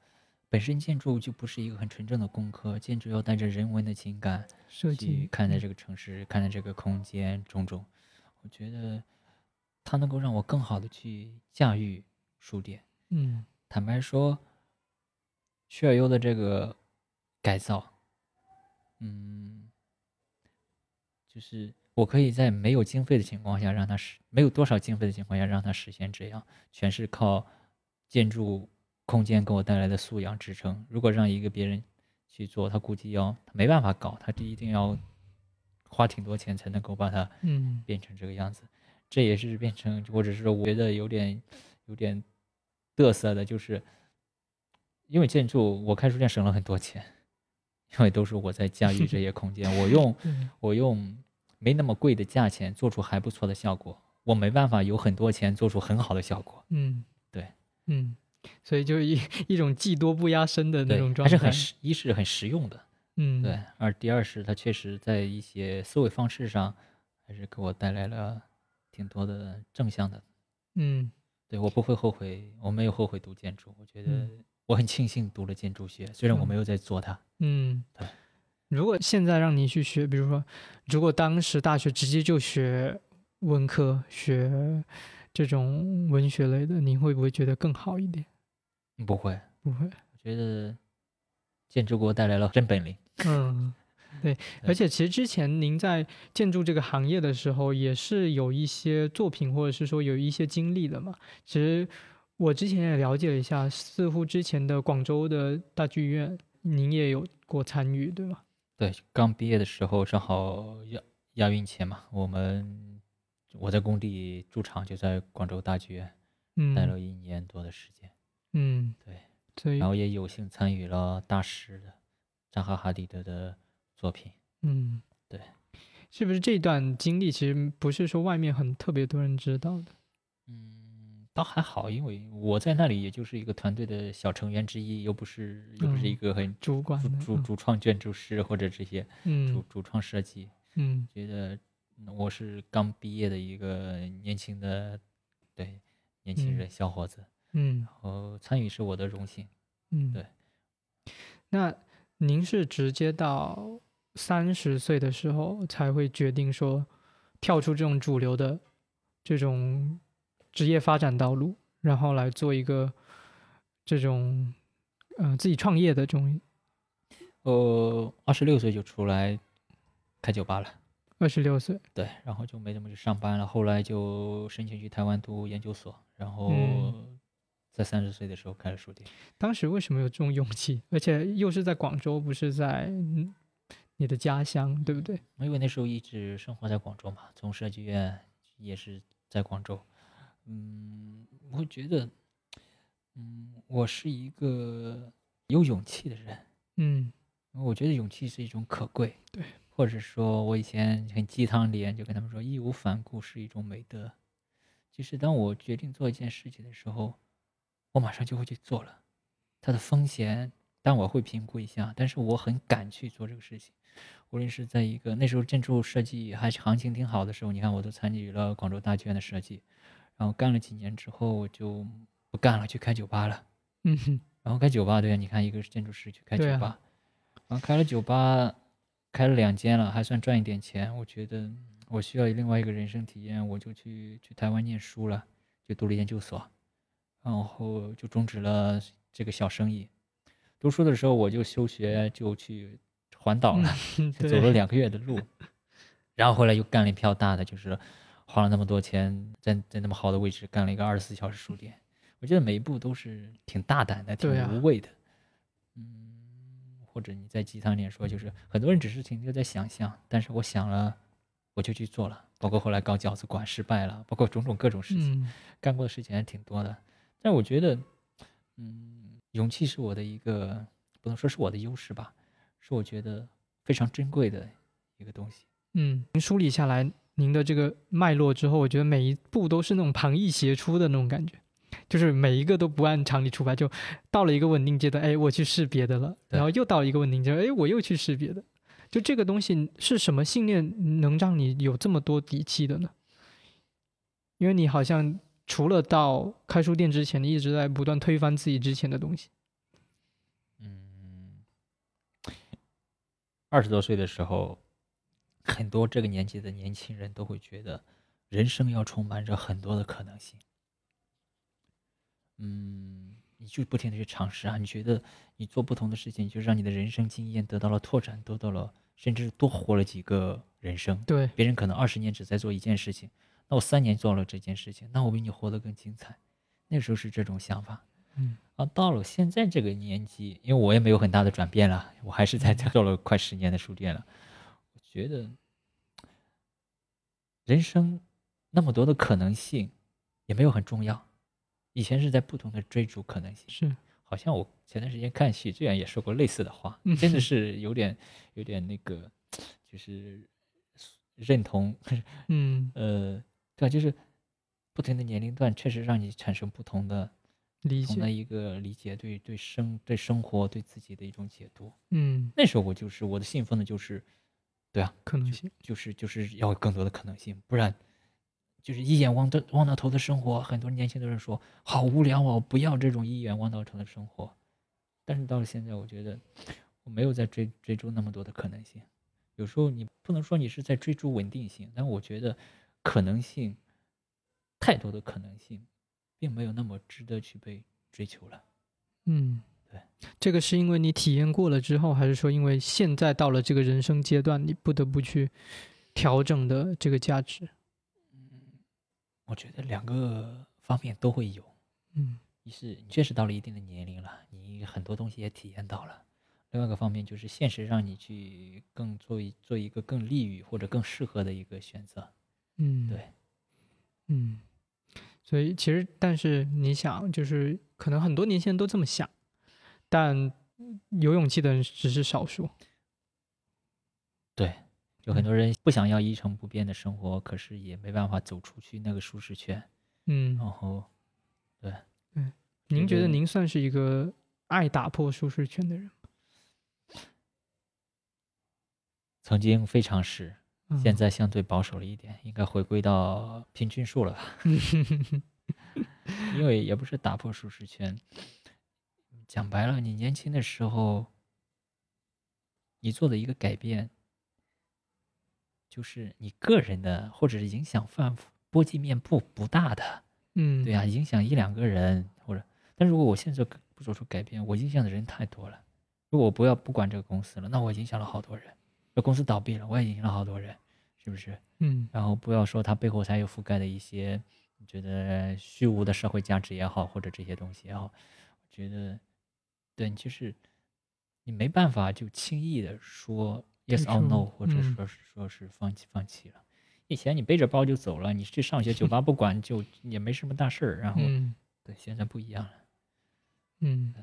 本身建筑就不是一个很纯正的工科，建筑要带着人文的情感去设计嗯看待这个城市，看待这个空间种种。我觉得它能够让我更好的去驾驭书店。嗯坦白说，薛尔优的这个改造，嗯，就是我可以在没有经费的情况下让它实，没有多少经费的情况下让它实现这样，全是靠建筑空间给我带来的素养支撑。如果让一个别人去做，他估计要他没办法搞，他这一定要花挺多钱才能够把它嗯变成这个样子。这也是变成，或者是说我觉得有点有点嘚瑟的，就是因为建筑，我开书店省了很多钱，因为都是我在驾驭这些空间，我用 我用没那么贵的价钱做出还不错的效果，我没办法有很多钱做出很好的效果。嗯对。嗯，所以就一一种技多不压身的那种，状态，还是很实，一是很实用的，嗯对，而第二是它确实在一些思维方式上，还是给我带来了挺多的正向的。嗯。对我不会后悔，我没有后悔读建筑，我觉得嗯我很庆幸读了建筑学，虽然我嗯。没有在做它。嗯。对，如果现在让你去学，比如说，如果当时大学直接就学文科，学这种文学类的，你会不会觉得更好一点？不会，不会，我觉得建筑给我带来了真本领。嗯，对，而且其实之前您在建筑这个行业的时候，也是有一些作品，或者是说有一些经历的嘛。其实我之前也了解了一下，似乎之前的广州的大剧院，您也有过参与，对吗？对，刚毕业的时候正好亚亚运前嘛，我们我在工地驻场就在广州大剧院嗯，待了一年多的时间，嗯，对，所以然后也有幸参与了大师的扎哈·哈迪德的作品。嗯，对，是不是这段经历其实不是说外面很特别多人知道的？嗯，倒还好，因为我在那里也就是一个团队的小成员之一，又不是又不是一嗯个很主主管的，主主创建筑师或者这些主嗯主创设计，嗯觉得我是刚毕业的一个年轻的对年轻人小伙子，嗯然后参与是我的荣幸。嗯，对。那您是直接到三十岁的时候才会决定说跳出这种主流的这种职业发展道路，然后来做一个这种呃自己创业的这种呃，二十六岁就出来开酒吧了，二十六岁，对，然后就没怎么去上班了，后来就申请去台湾读研究所，然后嗯在三十岁的时候开了书店。当时为什么有这种勇气？而且又是在广州，不是在嗯你的家乡，对不对？因为那时候一直生活在广州嘛，从设计院也是在广州。嗯，我会觉得，嗯，我是一个有勇气的人。嗯我觉得勇气是一种可贵，对，或者说我以前很鸡汤脸，就跟他们说义无反顾是一种美德。其实当我决定做一件事情的时候，我马上就会去做了。它的风险，但我会评估一下，但是我很敢去做这个事情。无论是在一个那时候建筑设计还是行情挺好的时候，你看我都参与了广州大剧院的设计，然后干了几年之后，我就不干了，去开酒吧了。嗯哼然后开酒吧，对啊，你看一个是建筑师去开酒吧，然后开了酒吧，开了两间了，还算赚一点钱。我觉得我需要另外一个人生体验，我就去去台湾念书了，就读了研究所，然后就终止了这个小生意。读书的时候我就休学，就去环岛了，走了，两个月的路，然后后来又干了一票大的，就是花了那么多钱，在在那么好的位置干了一个二十四小时书店。我觉得每一步都是挺大胆的，挺无畏的。嗯，或者你在鸡汤点说，就是很多人只是停留在想象，但是我想了，我就去做了。包括后来搞饺子馆失败了，包括种种各种事情，嗯干过的事情还挺多的。但我觉得，嗯，勇气是我的一个不能说是我的优势吧，是我觉得非常珍贵的一个东西。嗯，您梳理下来您的这个脉络之后，我觉得每一步都是那种旁逸斜出的那种感觉，就是每一个都不按常理出牌，就到了一个稳定阶段，哎，我去试别的了，然后又到了一个稳定阶段，哎，我又去试别的。就这个东西是什么信念能让你有这么多底气的呢？因为你好像除了到开书店之前，你一直在不断推翻自己之前的东西。嗯。二十多岁的时候，很多这个年纪的年轻人都会觉得人生要充满着很多的可能性。嗯，你就不停的去尝试啊，你觉得你做不同的事情，就让你的人生经验得到了拓展，得到了，甚至多活了几个人生。对，别人可能二十年只在做一件事情。那我三年做了这件事情，那我比你活得更精彩。那时候是这种想法。嗯，啊，到了现在这个年纪，因为我也没有很大的转变了，我还是在做了快十年的书店了。我觉得人生那么多的可能性，也没有很重要。以前是在不同的追逐可能性，是，好像我前段时间看戏，这样也说过类似的话，真的是有点有点那个，就是认同，嗯呃，对，就是不同的年龄段确实让你产生不同的理解，同的一个理解，对对生对生活对自己的一种解读。嗯，那时候我就是我的信奉的就是，对啊，可能性，就是就是要有更多的可能性，不然。就是一眼望到望到头的生活，很多年轻的人说好无聊哦，不要这种一眼望到头的生活。但是到了现在，我觉得我没有在追追逐那么多的可能性。有时候你不能说你是在追逐稳定性，但我觉得可能性太多的可能性，并没有那么值得去被追求了。嗯，对，这个是因为你体验过了之后，还是说因为现在到了这个人生阶段，你不得不去调整的这个价值？嗯我觉得两个方面都会有，嗯，一是你确实到了一定的年龄了，你很多东西也体验到了；另外一个方面就是现实让你去更做一做一个更利于或者更适合的一个选择。嗯，对，嗯，所以其实但是你想，就是可能很多年轻人都这么想，但有勇气的人只是少数。对。有很多人不想要一成不变的生活，可是也没办法走出去那个舒适圈。嗯，然后，对，嗯，您觉得您算是一个爱打破舒适圈的人吗？曾经非常是，现在相对保守了一点，应该回归到平均数了吧？因为也不是打破舒适圈，讲白了，你年轻的时候，你做的一个改变。就是你个人的，或者是影响范波及面不不大的，嗯，对呀，影响一两个人或者，但如果我现在不做出改变，我影响的人太多了。如果我不要不管这个公司了，那我影响了好多人。这公司倒闭了，我也影响了好多人，是不是？嗯。然后不要说它背后才有覆盖的一些，你觉得虚无的社会价值也好，或者这些东西也好，我觉得，对，就是你没办法就轻易的说。Yes or no，或者说是说是放弃放弃了。以前你背着包就走了，你去上学酒吧不管就也没什么大事儿。然后，对，现在不一样了。嗯，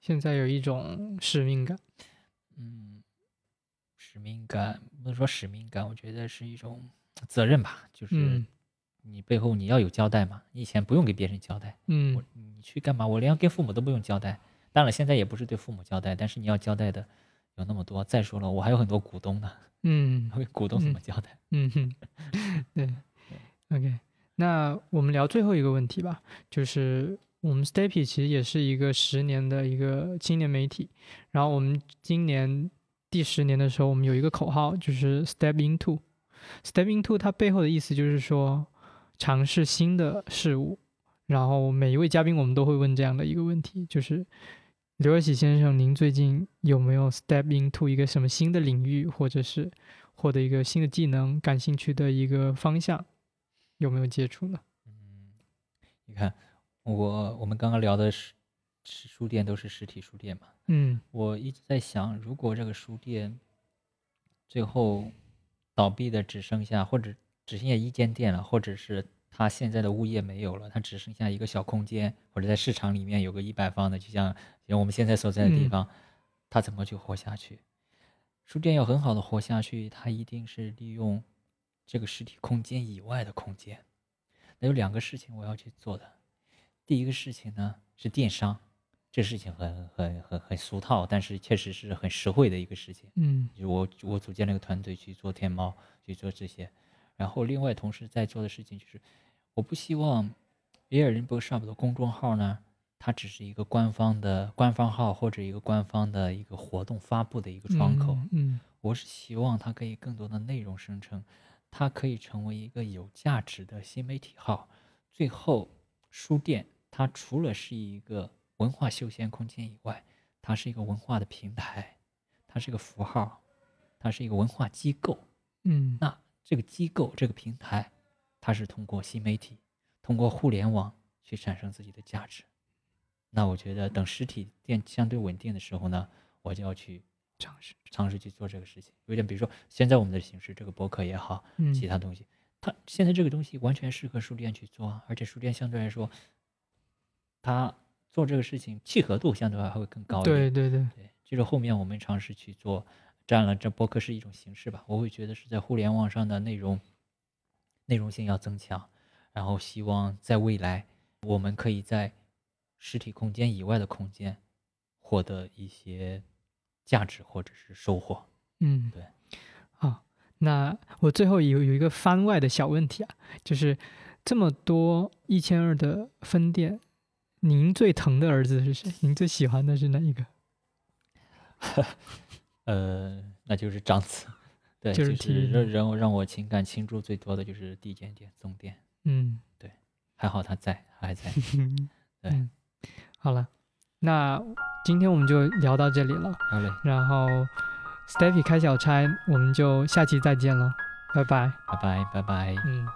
现在有一种使命感。嗯，使命感不能说使命感，我觉得是一种责任吧。就是你背后你要有交代嘛。你以前不用给别人交代。嗯，你去干嘛？我连跟父母都不用交代。当然现在也不是对父母交代，但是你要交代的。有那么多，再说了，我还有很多股东呢。嗯，股东怎么交代？嗯哼，对，OK，那我们聊最后一个问题吧，就是我们 Stepy 其实也是一个十年的一个青年媒体，然后我们今年第十年的时候，我们有一个口号，就是 Step into。Step into 它背后的意思就是说尝试新的事物，然后每一位嘉宾我们都会问这样的一个问题，就是。刘尔喜先生，您最近有没有 step into 一个什么新的领域，或者是获得一个新的技能感兴趣的一个方向，有没有接触呢？嗯，你看，我我们刚刚聊的是书店都是实体书店嘛，嗯，我一直在想，如果这个书店最后倒闭的只剩下或者只剩下一间店了，或者是。他现在的物业没有了，他只剩下一个小空间，或者在市场里面有个一百方的，就像像我们现在所在的地方，他怎么去活下去？书店要很好的活下去，它一定是利用这个实体空间以外的空间。那有两个事情我要去做的，第一个事情呢是电商，这事情很很很很俗套，但是确实是很实惠的一个事情。嗯，就我我组建了一个团队去做天猫，去做这些，然后另外同时在做的事情就是。我不希望 Air Bookshop 的公众号呢它只是一个官方的官方号或者一个官方的一个活动发布的一个窗口。嗯我是希望它可以更多的内容生成，它可以成为一个有价值的新媒体号。最后，书店它除了是一个文化休闲空间以外，它是一个文化的平台，它是一个符号，它是一个文化机构。嗯那这个机构这个平台，它是通过新媒体，通过互联网去产生自己的价值。那我觉得等实体店相对稳定的时候呢，我就要去尝试，尝试去做这个事情。有点比如说现在我们的形式，这个博客也好，嗯其他东西，它现在这个东西完全适合书店去做啊，而且书店相对来说，它做这个事情契合度相对还会更高一点。对对对，对，就是后面我们尝试去做，占了这播客是一种形式吧，我会觉得是在互联网上的内容内容性要增强，然后希望在未来我们可以在实体空间以外的空间获得一些价值或者是收获。嗯对。好，那我最后有有一个番外的小问题啊，就是这么多一千二的分店，您最疼的儿子是谁？您最喜欢的是哪一个？呃，那就是长子，对，就就是是提让让我让我情感倾注最多的就是地检店、总店，嗯，对还好他在，他还在。对嗯，好了，那今天我们就聊到这里了。好嘞，然后 Steffi 开小差，我们就下期再见了，拜拜。拜拜，拜拜。嗯。